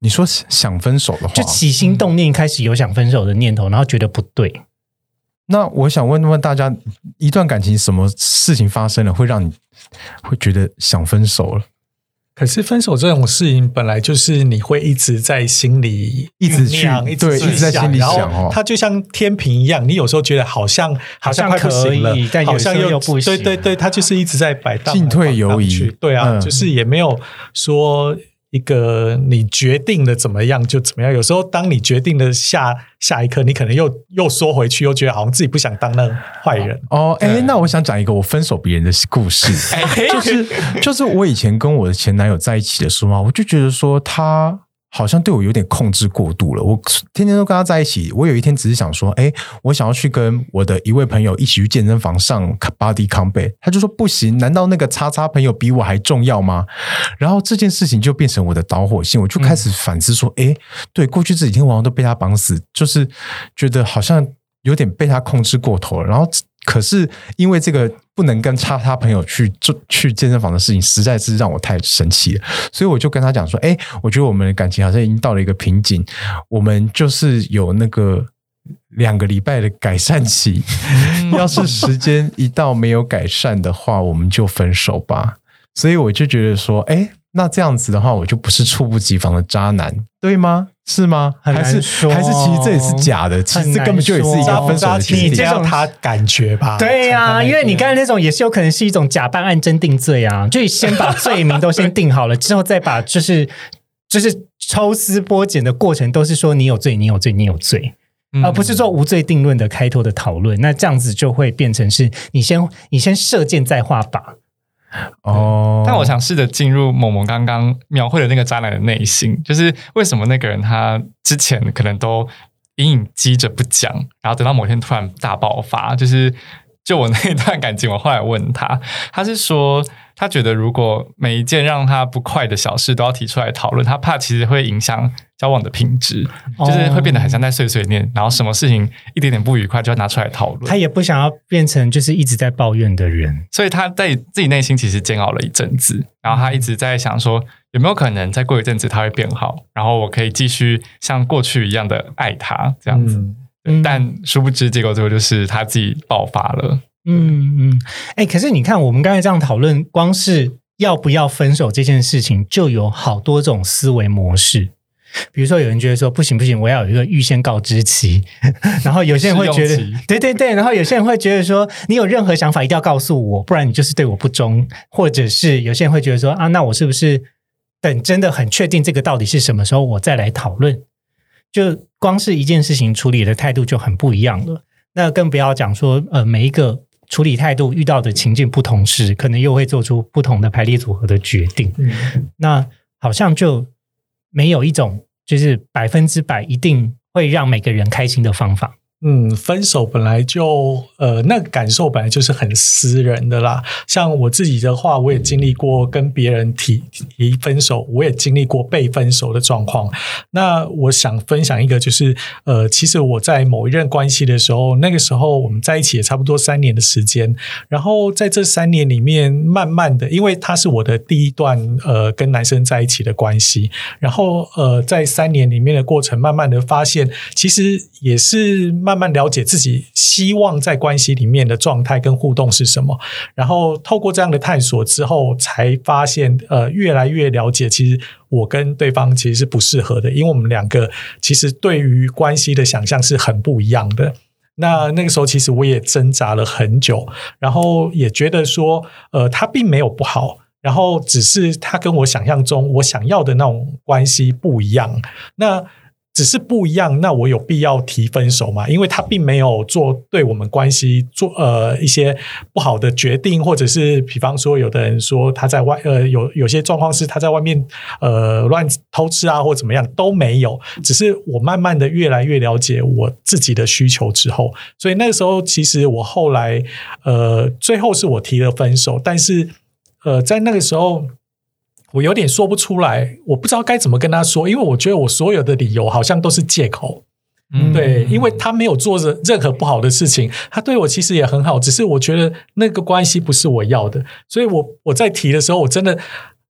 你说想分手的话，就起心动念开始有想分手的念头，然后觉得不对。那我想问问大家，一段感情什么事情发生了，会让你会觉得想分手了？可是分手这种事情本来就是你会一直在心里一直去一直一直在心里想哦。它就像天平一样，你有时候觉得好像好像快不行了好像又又不行对对对，它就是一直在摆荡，进退犹疑摆荡去。对啊，嗯。就是也没有说。一个你决定了怎么样就怎么样，有时候当你决定了下下一刻，你可能又又缩回去，又觉得好像自己不想当那坏人。哦，哎，那我想讲一个我分手别人的故事，哎就是就是我以前跟我的前男友在一起的时候啊，我就觉得说他好像对我有点控制过度了。我天天都跟他在一起，我有一天只是想说，哎，我想要去跟我的一位朋友一起去健身房上 body combat，他就说不行，难道那个叉叉朋友比我还重要吗？然后这件事情就变成我的导火线，我就开始反思说，哎、对，过去这几天我好像都被他绑死，就是觉得好像有点被他控制过头了。然后，可是因为这个不能跟叉叉朋友去做去健身房的事情，实在是让我太生气了，所以我就跟他讲说，哎，我觉得我们的感情好像已经到了一个瓶颈，我们就是有那个。两个礼拜的改善期，要是时间一到没有改善的话，我们就分手吧。所以我就觉得说，哎，那这样子的话，我就不是猝不及防的渣男，对吗？是吗？很还是还是其实这也是假的？其实这根本就也是一个分手的渣其实决定。这种要他感觉吧？对呀、因为你刚才那种也是有可能是一种假扮案真定罪啊，就先把罪名都先定好了，之后再把就是就是抽丝剥茧的过程都是说你有罪，你有罪，你有罪。嗯而不是做无罪定论的开头的讨论，那这样子就会变成是你先你先射箭再画靶，哦，但我想试着进入某某刚刚描绘的那个渣男的内心，就是为什么那个人他之前可能都隐隐积着不讲，然后等到某天突然大爆发，就是就我那一段感情，我后来问他，他是说他觉得如果每一件让他不快的小事都要提出来讨论，他怕其实会影响交往的品质，就是会变得很像在碎碎念，然后什么事情一点点不愉快就要拿出来讨论他。也不想要变成就是一直在抱怨的人。所以他在自己内心其实煎熬了一阵子，然后他一直在想说，有没有可能再过一阵子他会变好，然后我可以继续像过去一样的爱他这样子。但殊不知，结果最后就是他自己爆发了。嗯嗯，哎，可是你看，我们刚才这样讨论，光是要不要分手这件事情，就有好多种思维模式。比如说，有人觉得说不行不行，我要有一个预先告知期，然后有些人会觉得对对对，然后有些人会觉得说，你有任何想法一定要告诉我，不然你就是对我不忠，或者是有些人会觉得说啊，那我是不是等真的很确定这个到底是什么时候，我再来讨论？就光是一件事情处理的态度就很不一样了。那更不要讲说，呃，每一个处理态度遇到的情境不同时，可能又会做出不同的排列组合的决定。嗯那好像就没有一种就是百分之百一定会让每个人开心的方法。嗯，分手本来就呃，那个感受本来就是很私人的啦。像我自己的话，我也经历过跟别人提提分手，我也经历过被分手的状况。那我想分享一个，就是呃，其实我在某一任关系的时候，那个时候我们在一起也差不多三年的时间。然后在这三年里面，慢慢的，因为他是我的第一段呃跟男生在一起的关系，然后呃在三年里面的过程，慢慢的发现，其实也是慢慢了解自己希望在关系里面的状态跟互动是什么。然后透过这样的探索之后，才发现呃越来越了解，其实我跟对方其实是不适合的，因为我们两个其实对于关系的想象是很不一样的。那那个时候，其实我也挣扎了很久，然后也觉得说，呃，他并没有不好，然后只是他跟我想象中我想要的那种关系不一样。那只是不一样，那我有必要提分手吗？因为他并没有做对我们关系做呃一些不好的决定，或者是比方说，有的人说他在外呃有有些状况是他在外面呃乱偷吃啊，或怎么样都没有，只是我慢慢的越来越了解我自己的需求之后，所以那个时候其实我后来呃最后是我提了分手，但是呃在那个时候。我有点说不出来，我不知道该怎么跟他说，因为我觉得我所有的理由好像都是借口。嗯对，因为他没有做任任何不好的事情，他对我其实也很好，只是我觉得那个关系不是我要的，所以我我在提的时候，我真的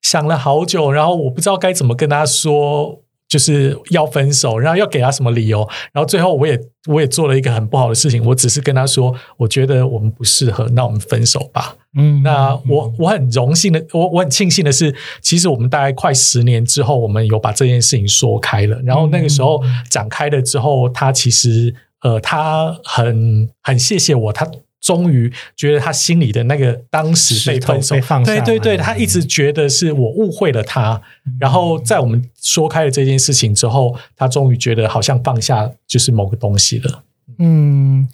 想了好久，然后我不知道该怎么跟他说。就是要分手，然后要给他什么理由，然后最后我也我也做了一个很不好的事情，我只是跟他说，我觉得我们不适合，那我们分手吧。嗯那我我很荣幸的，我我很庆幸的是，其实我们大概快十年之后，我们有把这件事情说开了。然后那个时候展开了之后，他其实呃，他很很谢谢我，他。终于觉得他心里的那个当时被分手放下对对对，他一直觉得是我误会了他。然后在我们说开了这件事情之后，他终于觉得好像放下就是某个东西了。嗯，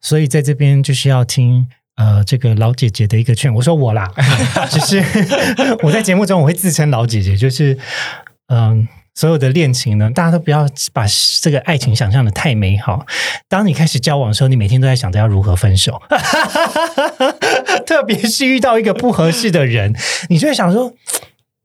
所以在这边就是要听呃这个老姐姐的一个劝。我说我啦，只是 我在节目中我会自称老姐姐，就是嗯。所有的恋情呢，大家都不要把这个爱情想象的太美好。当你开始交往的时候，你每天都在想着要如何分手，特别是遇到一个不合适的人，你就会想说，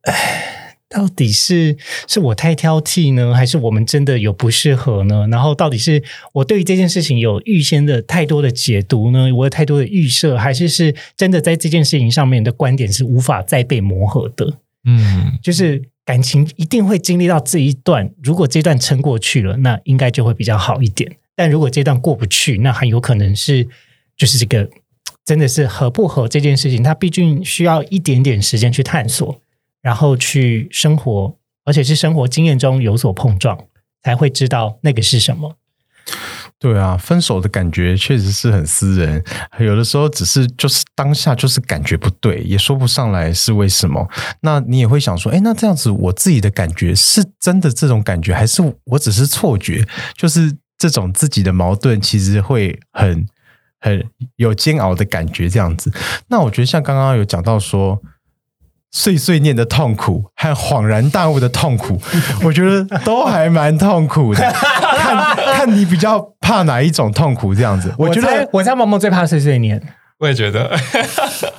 哎，到底是是我太挑剔呢，还是我们真的有不适合呢？然后到底是我对于这件事情有预先的太多的解读呢？我有太多的预设，还是是真的在这件事情上面的观点是无法再被磨合的？嗯，就是感情一定会经历到这一段，如果这段撑过去了，那应该就会比较好一点。但如果这段过不去，那很有可能是就是这个真的是合不合这件事情，它毕竟需要一点点时间去探索，然后去生活，而且是生活经验中有所碰撞，才会知道那个是什么。对啊，分手的感觉确实是很私人，有的时候只是就是当下就是感觉不对，也说不上来是为什么。那你也会想说，哎，那这样子我自己的感觉是真的这种感觉，还是我只是错觉？就是这种自己的矛盾，其实会很很有煎熬的感觉。这样子，那我觉得像刚刚有讲到说。碎碎念的痛苦和恍然大悟的痛苦，我觉得都还蛮痛苦的。看 看你比较怕哪一种痛苦，这样子，我觉得猜我猜萌萌最怕碎碎念，我也觉得，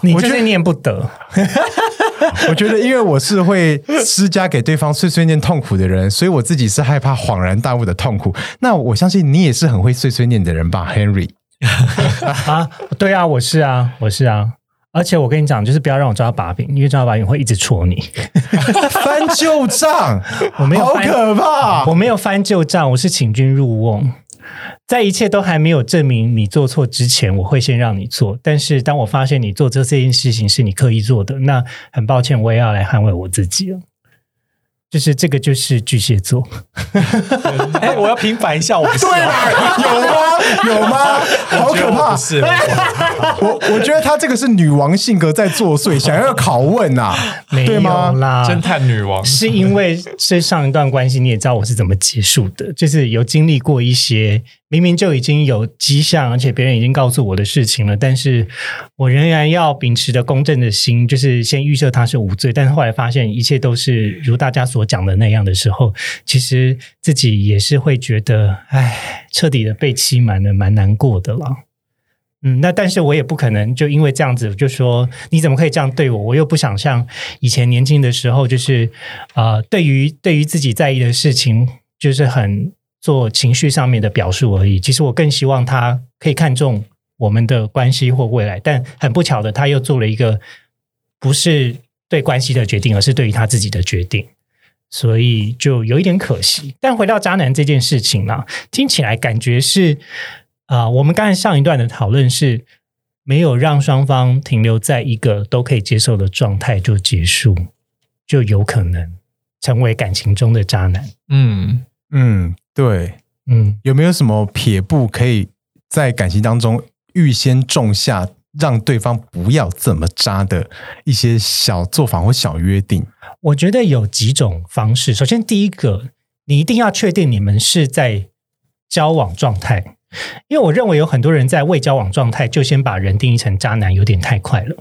你就是念不得。我觉得，因为我是会施加给对方碎碎念痛苦的人，所以我自己是害怕恍然大悟的痛苦。那我相信你也是很会碎碎念的人吧，Henry？啊，对啊，我是啊，我是啊。而且我跟你讲，就是不要让我抓到把柄，因为抓到把柄会一直戳你。翻旧账，我没有好可怕。我没有翻旧账，我是请君入瓮。在一切都还没有证明你做错之前，我会先让你做。但是当我发现你做这这件事情是你刻意做的，那很抱歉，我也要来捍卫我自己了。就是这个，就是巨蟹座。哎，我要平反一下，我不是对啦，有吗？有吗？好可怕！不是，我我觉得他这个是女王性格在作祟，想要拷问呐、没有对吗？啦，侦探女王是因为这上一段关系，你也知道我是怎么结束的，就是有经历过一些明明就已经有迹象，而且别人已经告诉我的事情了，但是我仍然要秉持着公正的心，就是先预设他是无罪，但是后来发现一切都是如大家所讲的那样的时候，其实自己也是会觉得，哎，彻底的被欺瞒了，蛮难过的了。嗯，那但是我也不可能就因为这样子就说你怎么可以这样对我？我又不想像以前年轻的时候，就是呃，对于对于自己在意的事情，就是很做情绪上面的表述而已。其实我更希望他可以看重我们的关系或未来，但很不巧的，他又做了一个不是对关系的决定，而是对于他自己的决定。所以就有一点可惜。但回到渣男这件事情啦，听起来感觉是啊、我们刚才上一段的讨论是没有让双方停留在一个都可以接受的状态就结束，就有可能成为感情中的渣男。嗯，嗯，对。嗯，有没有什么撇步可以在感情当中预先种下，让对方不要这么渣的一些小做法或小约定？我觉得有几种方式。首先，第一个，你一定要确定你们是在交往状态，因为我认为有很多人在未交往状态就先把人定义成渣男，有点太快了。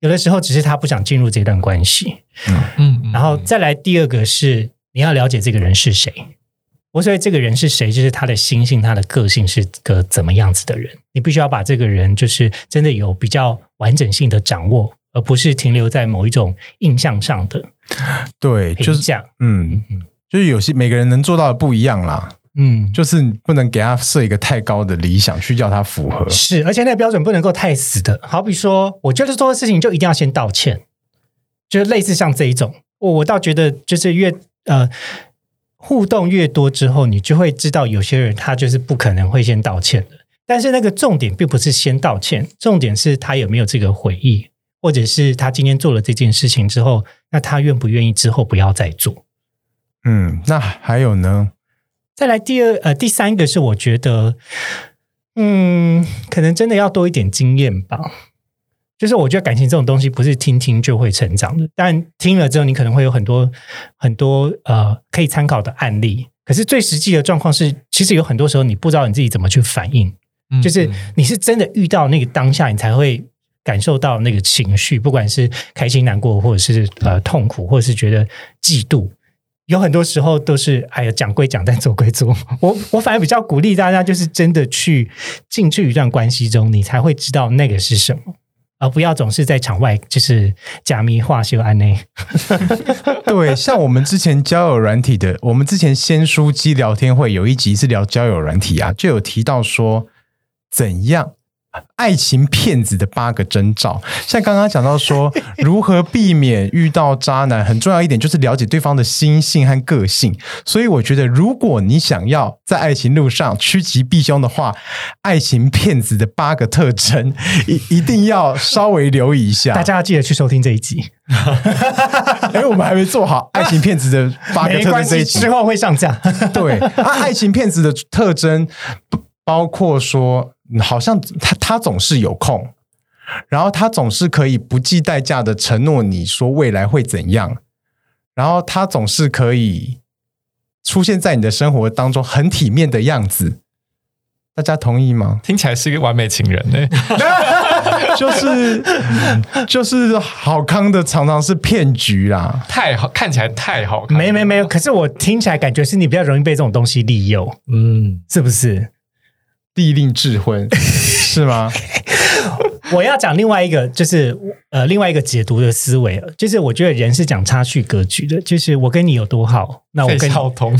有的时候只是他不想进入这段关系，嗯，嗯然后再来第二个是你要了解这个人是谁。我所以这个人是谁，就是他的心性、他的个性是个怎么样子的人。你必须要把这个人就是真的有比较完整性的掌握，而不是停留在某一种印象上的对，就是这样。嗯，就是有些每个人能做到的不一样啦，嗯，就是你不能给他设一个太高的理想去叫他符合。是，而且那个标准不能够太死的。好比说，我觉得做的事情就一定要先道歉，就是类似像这一种，我我倒觉得就是越呃，互动越多之后，你就会知道有些人他就是不可能会先道歉的。但是那个重点并不是先道歉，重点是他有没有这个悔意，或者是他今天做了这件事情之后，那他愿不愿意之后不要再做。嗯，那还有呢？再来第二呃第三个是我觉得，嗯，可能真的要多一点经验吧。就是我觉得感情这种东西不是听听就会成长的，但听了之后你可能会有很多很多呃可以参考的案例。可是最实际的状况是，其实有很多时候你不知道你自己怎么去反应，嗯就是你是真的遇到那个当下，你才会感受到那个情绪，不管是开心、难过，或者是呃痛苦，或者是觉得嫉妒。有很多时候都是，哎呀，讲归讲，但做归做。我我反而比较鼓励大家，就是真的去进去一段关系中，你才会知道那个是什么，而不要总是在场外就是假迷化秀安内。对，像我们之前交友软体的，我们之前先书机聊天会有一集是聊交友软体啊，就有提到说怎样。爱情骗子的八个征兆，像刚刚讲到说，如何避免遇到渣男，很重要一点就是了解对方的心性和个性。所以我觉得，如果你想要在爱情路上趋吉避凶的话，爱情骗子的八个特征一一定要稍微留意一下。大家要记得去收听这一集，哎，我们还没做好爱情骗子的八个特征这一集之。后会上架。对，啊，爱情骗子的特征包括说，嗯好像他他总是有空，然后他总是可以不计代价的承诺你说未来会怎样，然后他总是可以出现在你的生活当中很体面的样子。大家同意吗？听起来是一个完美情人呢、就是就是好康的常常是骗局啦。太好，看起来太好看。没没没有，可是我听起来感觉是你比较容易被这种东西利诱，嗯，是不是？地令智昏 是吗？我要讲另外一个，就是呃，另外一个解读的思维，就是我觉得人是讲差距格局的，就是我跟你有多好，那我跟你孝通，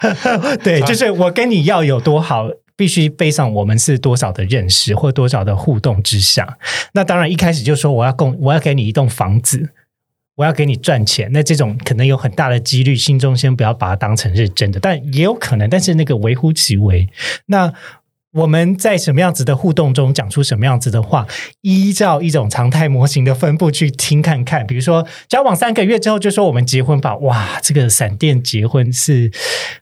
对，就是我跟你要有多好，必须背上我们是多少的认识或多少的互动之下。那当然一开始就说我要供，我要给你一栋房子，我要给你赚钱，那这种可能有很大的几率，心中先不要把它当成是真的，但也有可能，但是那个微乎其微。那我们在什么样子的互动中讲出什么样子的话，依照一种常态模型的分布去听看看。比如说，交往三个月之后就说我们结婚吧，哇，这个闪电结婚是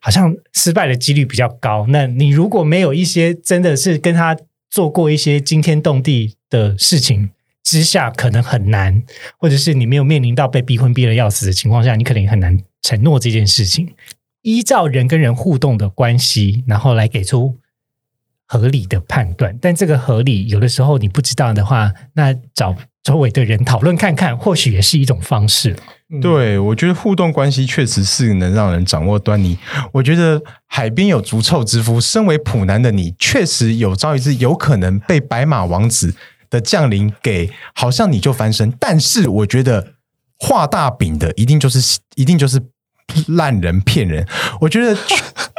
好像失败的几率比较高。那你如果没有一些真的是跟他做过一些惊天动地的事情之下，可能很难，或者是你没有面临到被逼婚逼的要死的情况下，你可能很难承诺这件事情。依照人跟人互动的关系，然后来给出合理的判断。但这个合理，有的时候你不知道的话，那找周围的人讨论看看，或许也是一种方式。对，我觉得互动关系确实是能让人掌握端倪。我觉得海边有足臭之夫，身为普男的你，确实有朝一日有可能被白马王子的降临给，好像你就翻身。但是我觉得画大饼的一定就是一定就是烂人骗人。我觉得。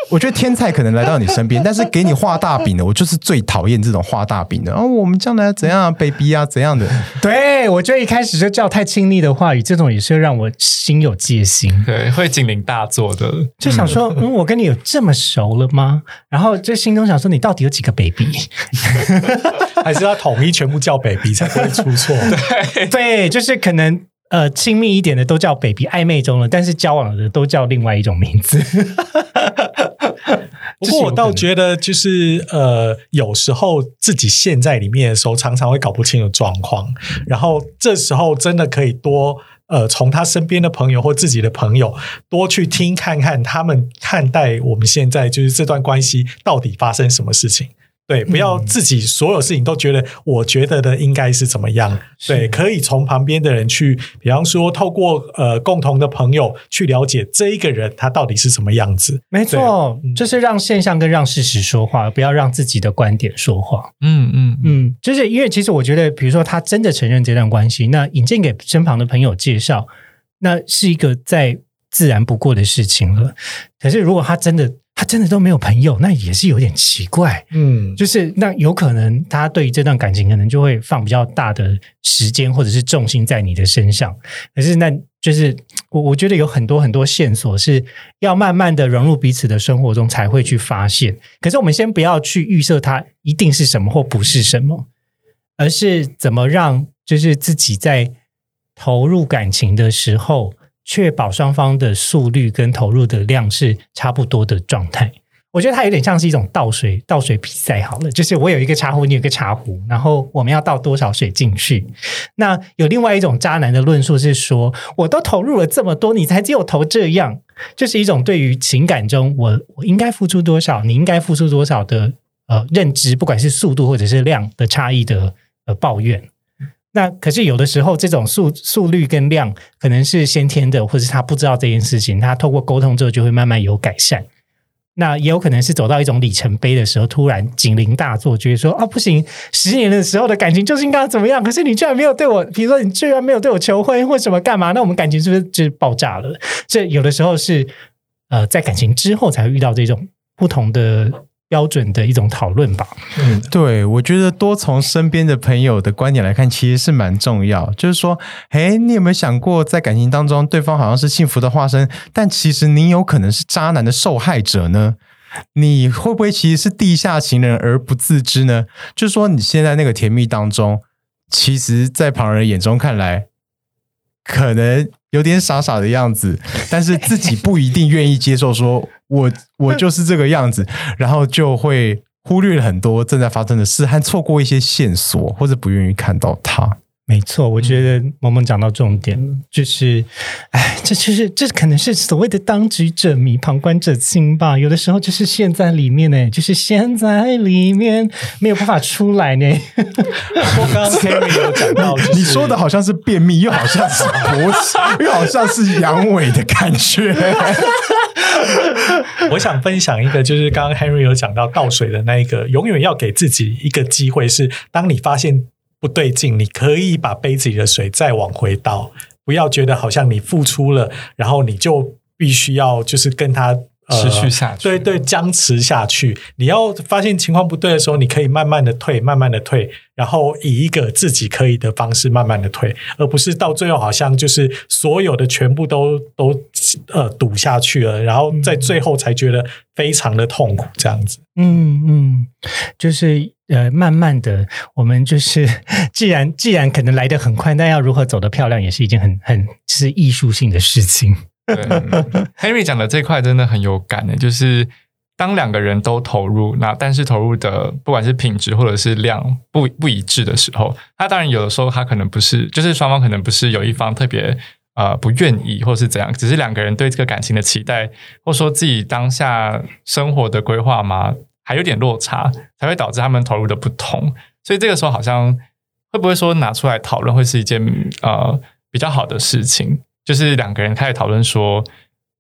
我觉得天才可能来到你身边，但是给你画大饼的，我就是最讨厌这种画大饼的。哦，我们将来怎样啊，baby 啊，怎样的？对我觉得一开始就叫太亲密的话语，这种也是让我心有戒心。对，会警铃大作的。就想说，嗯，我跟你有这么熟了吗？然后就心中想说，你到底有几个 baby？还是要统一全部叫 baby 才不会出错。对，就是可能呃亲密一点的都叫 baby，暧昧中了，但是交往的都叫另外一种名字。不过我倒觉得，就是呃，有时候自己陷在里面的时候，常常会搞不清楚状况，然后这时候真的可以多呃，从他身边的朋友或自己的朋友多去听看看他们看待我们现在就是这段关系到底发生什么事情。对，不要自己所有事情都觉得我觉得的应该是怎么样。对，可以从旁边的人去，比方说透过呃共同的朋友去了解这一个人他到底是什么样子。没错，就是让现象跟让事实说话，不要让自己的观点说话。嗯嗯嗯，就是因为其实我觉得，比如说他真的承认这段关系，那引荐给身旁的朋友介绍，那是一个再自然不过的事情了。可是如果他真的他真的都没有朋友，那也是有点奇怪。嗯，就是那有可能他对于这段感情可能就会放比较大的时间或者是重心在你的身上。可是那就是我我觉得有很多很多线索是要慢慢的融入彼此的生活中才会去发现。可是我们先不要去预设它一定是什么或不是什么，而是怎么让就是自己在投入感情的时候，确保双方的速率跟投入的量是差不多的状态。我觉得它有点像是一种倒水倒水比赛好了，就是我有一个茶壶，你有一个茶壶，然后我们要倒多少水进去。那有另外一种渣男的论述是说，我都投入了这么多，你才只有投这样，就是一种对于情感中我我应该付出多少，你应该付出多少的呃认知，不管是速度或者是量的差异的呃抱怨。那可是有的时候，这种速速率跟量可能是先天的，或是他不知道这件事情，他透过沟通之后就会慢慢有改善。那也有可能是走到一种里程碑的时候，突然警铃大作，觉得说啊不行，十年的时候的感情就是应该怎么样？可是你居然没有对我，比如说你居然没有对我求婚或什么干嘛？那我们感情是不是就爆炸了？这有的时候是呃，在感情之后才会遇到这种不同的。标准的一种讨论吧。嗯，对，我觉得多从身边的朋友的观点来看，其实是蛮重要。就是说，哎，你有没有想过，在感情当中，对方好像是幸福的化身，但其实你有可能是渣男的受害者呢？你会不会其实是地下情人而不自知呢？就是说，你现在那个甜蜜当中，其实，在旁人眼中看来，可能有点傻傻的样子，但是自己不一定愿意接受说。我我就是这个样子，然后就会忽略了很多正在发生的事，和错过一些线索，或者不愿意看到它。没错，我觉得萌萌讲到重点了，就是，哎，这就是这可能是所谓的当局者迷，旁观者清吧。有的时候就是陷在里面呢，就是陷在里面没有办法出来呢。我刚刚 Kerry 有讲到，你说的好像是便秘，又好像是勃起，又好像是阳痿的感觉。我想分享一个，就是刚刚 Henry 有讲到倒水的那一个，永远要给自己一个机会，是当你发现。不对劲，你可以把杯子里的水再往回倒，不要觉得好像你付出了，然后你就必须要就是跟他。持续下去，对对，僵持下去。你要发现情况不对的时候，你可以慢慢的退，慢慢的退，然后以一个自己可以的方式慢慢的退，而不是到最后好像就是所有的全部都都呃赌下去了，然后在最后才觉得非常的痛苦这样子。嗯嗯，就是呃慢慢的，我们就是既然既然可能来得很快，但要如何走得漂亮，也是一件很很是艺术性的事情。对，Henry 讲的这块真的很有感的，就是当两个人都投入，那但是投入的不管是品质或者是量不不一致的时候，他当然有的时候他可能不是，就是双方可能不是有一方特别呃不愿意，或是怎样，只是两个人对这个感情的期待，或说自己当下生活的规划嘛，还有点落差，才会导致他们投入的不同。所以这个时候好像会不会说拿出来讨论，会是一件呃比较好的事情。就是两个人开始讨论说，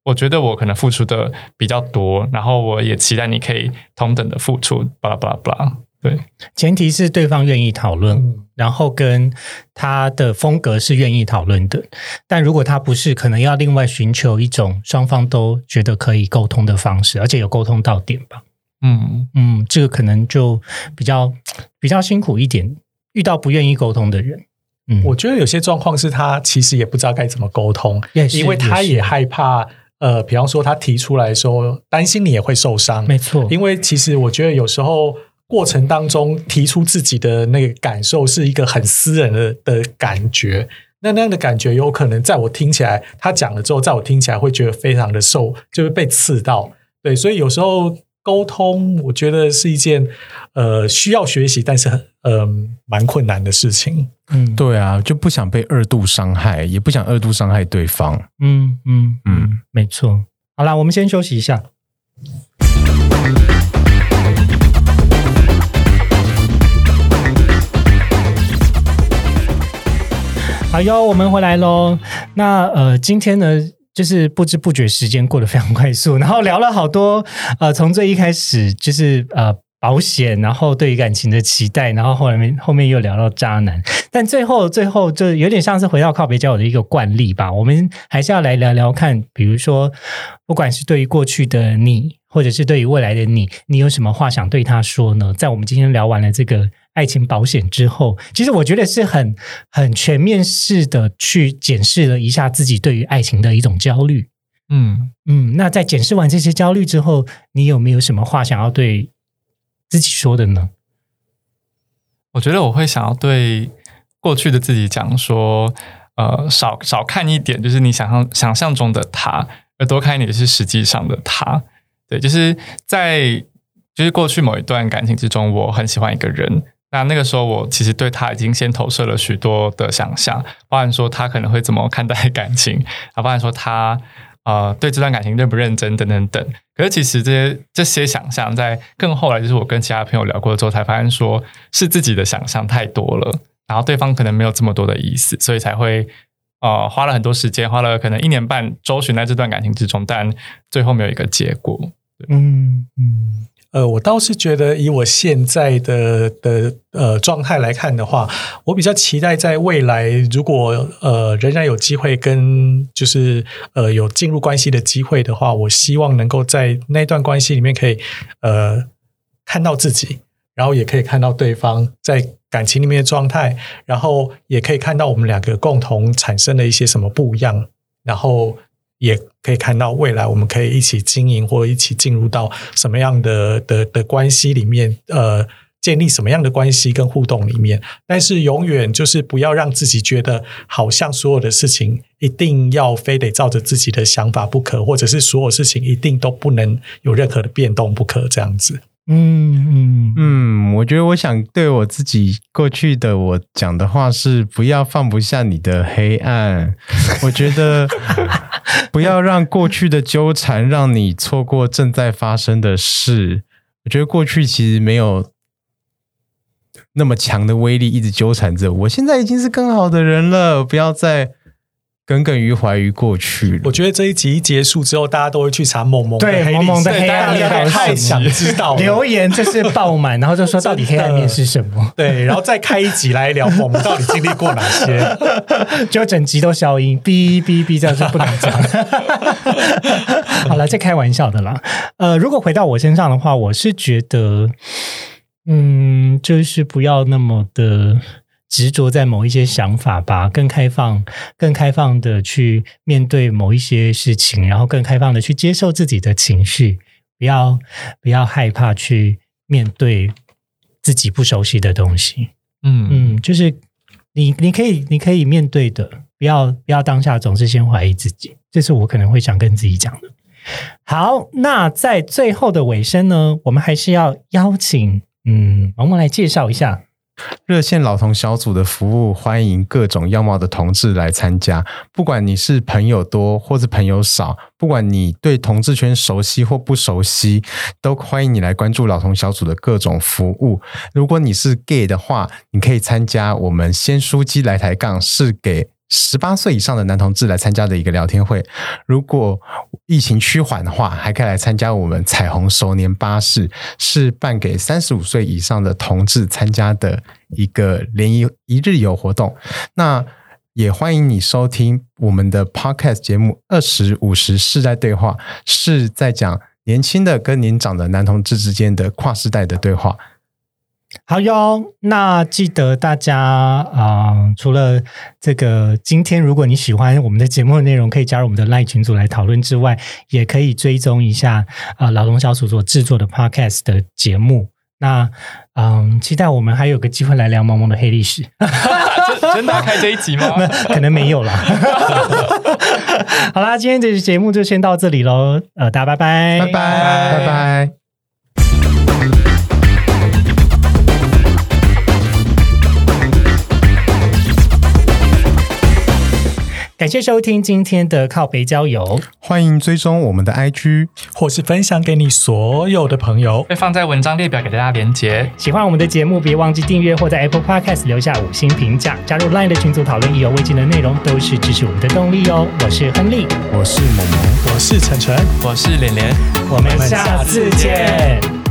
我觉得我可能付出的比较多，然后我也期待你可以同等的付出，巴拉巴拉巴拉。对，前提是对方愿意讨论，然后跟他的风格是愿意讨论的。但如果他不是，可能要另外寻求一种双方都觉得可以沟通的方式，而且有沟通到点吧。嗯嗯，这个可能就比较比较辛苦一点，遇到不愿意沟通的人。嗯我觉得有些状况是他其实也不知道该怎么沟通，因为他也害怕。呃，比方说他提出来说，担心你也会受伤，没错。因为其实我觉得有时候过程当中提出自己的那个感受是一个很私人的的感觉，那那样的感觉有可能在我听起来，他讲了之后，在我听起来会觉得非常的受，就是被刺到。对，所以有时候。沟通，我觉得是一件呃需要学习，但是很呃蛮困难的事情。嗯，对啊，就不想被二度伤害，也不想二度伤害对方。嗯嗯嗯，没错。好啦，我们先休息一下。好哟，我们回来喽。那呃，今天呢？就是不知不觉时间过得非常快速，然后聊了好多，呃，从最一开始就是呃保险，然后对于感情的期待，然后后来面后面又聊到渣男，但最后最后就有点像是回到靠别交友的一个惯例吧。我们还是要来聊聊看，比如说，不管是对于过去的你，或者是对于未来的你，你有什么话想对他说呢？在我们今天聊完了这个爱情保险之后，其实我觉得是很很全面式的去检视了一下自己对于爱情的一种焦虑。嗯，嗯，那在检视完这些焦虑之后，你有没有什么话想要对自己说的呢？我觉得我会想要对过去的自己讲说，呃，少少看一点，就是你想象想象中的他，而多看一点是实际上的他。对，就是在就是过去某一段感情之中，我很喜欢一个人。那那个时候，我其实对他已经先投射了许多的想象，包含说他可能会怎么看待 感情，啊，包含说他呃对这段感情认不认真等等等。可是其实这些这些想象，在更后来，就是我跟其他朋友聊过之后，才发现说是自己的想象太多了，然后对方可能没有这么多的意思，所以才会呃花了很多时间，花了可能一年半周旋在这段感情之中，但最后没有一个结果。嗯嗯呃，我倒是觉得，以我现在的的呃状态来看的话，我比较期待在未来，如果呃仍然有机会跟就是呃有进入关系的机会的话，我希望能够在那段关系里面可以呃看到自己，然后也可以看到对方在感情里面的状态，然后也可以看到我们两个共同产生的一些什么不一样，然后。也可以看到未来，我们可以一起经营，或一起进入到什么样的的的关系里面，呃，建立什么样的关系跟互动里面。但是永远就是不要让自己觉得好像所有的事情一定要非得照着自己的想法不可，或者是所有事情一定都不能有任何的变动不可，这样子。嗯嗯嗯，我觉得我想对我自己过去的我讲的话是：不要放不下你的黑暗。我觉得 不要让过去的纠缠让你错过正在发生的事。我觉得过去其实没有那么强的威力一直纠缠着我。现在已经是更好的人了，不要再。耿耿于怀于过去，我觉得这一集一结束之后，大家都会去查萌萌对萌萌的黑暗面，太想知道留言就是爆满，然后就说到底黑暗面是什么？对，然后再开一集来聊萌萌到底经历过哪些，就整集都消音，哔哔哔，这样就不能讲。好了，这开玩笑的啦。呃，如果回到我身上的话，我是觉得，嗯，就是不要那么的。执着在某一些想法吧，更开放、更开放的去面对某一些事情，然后更开放的去接受自己的情绪，不要不要害怕去面对自己不熟悉的东西。嗯嗯，就是你你可以你可以面对的，不要不要当下总是先怀疑自己，这是我可能会想跟自己讲的。好，那在最后的尾声呢，我们还是要邀请嗯萌萌来介绍一下。热线老同小组的服务，欢迎各种样貌的同志来参加。不管你是朋友多或是朋友少，不管你对同志圈熟悉或不熟悉，都欢迎你来关注老同小组的各种服务。如果你是 gay 的话，你可以参加我们先书机来抬杠，是给。十八岁以上的男同志来参加的一个聊天会，如果疫情趋缓的话，还可以来参加我们彩虹熟年巴士，是办给三十五岁以上的同志参加的一个联谊一日游活动。那也欢迎你收听我们的 Podcast 节目《二十五十世代对话》，是在讲年轻的跟年长的男同志之间的跨世代的对话。好哟，那记得大家啊，除了这个今天，如果你喜欢我们的节目内容，可以加入我们的赖群组来讨论之外，也可以追踪一下啊老龙小组所制作的 Podcast 的节目。那嗯，期待我们还有个机会来聊萌萌的黑历史。真打开这一集吗？可能没有了。好啦，今天这期节目就先到这里喽。呃，大家拜拜，拜拜，拜拜。感谢收听今天的靠北郊游，欢迎追踪我们的 IG，或是分享给你所有的朋友，会放在文章列表给大家连接。喜欢我们的节目，别忘记订阅或在 Apple Podcast 留下五星评价，加入 Line 的群组讨论意犹未尽的内容，都是支持我们的动力哦。我是亨利，我是萌萌，我是晨晨，我是连连，我们下次见。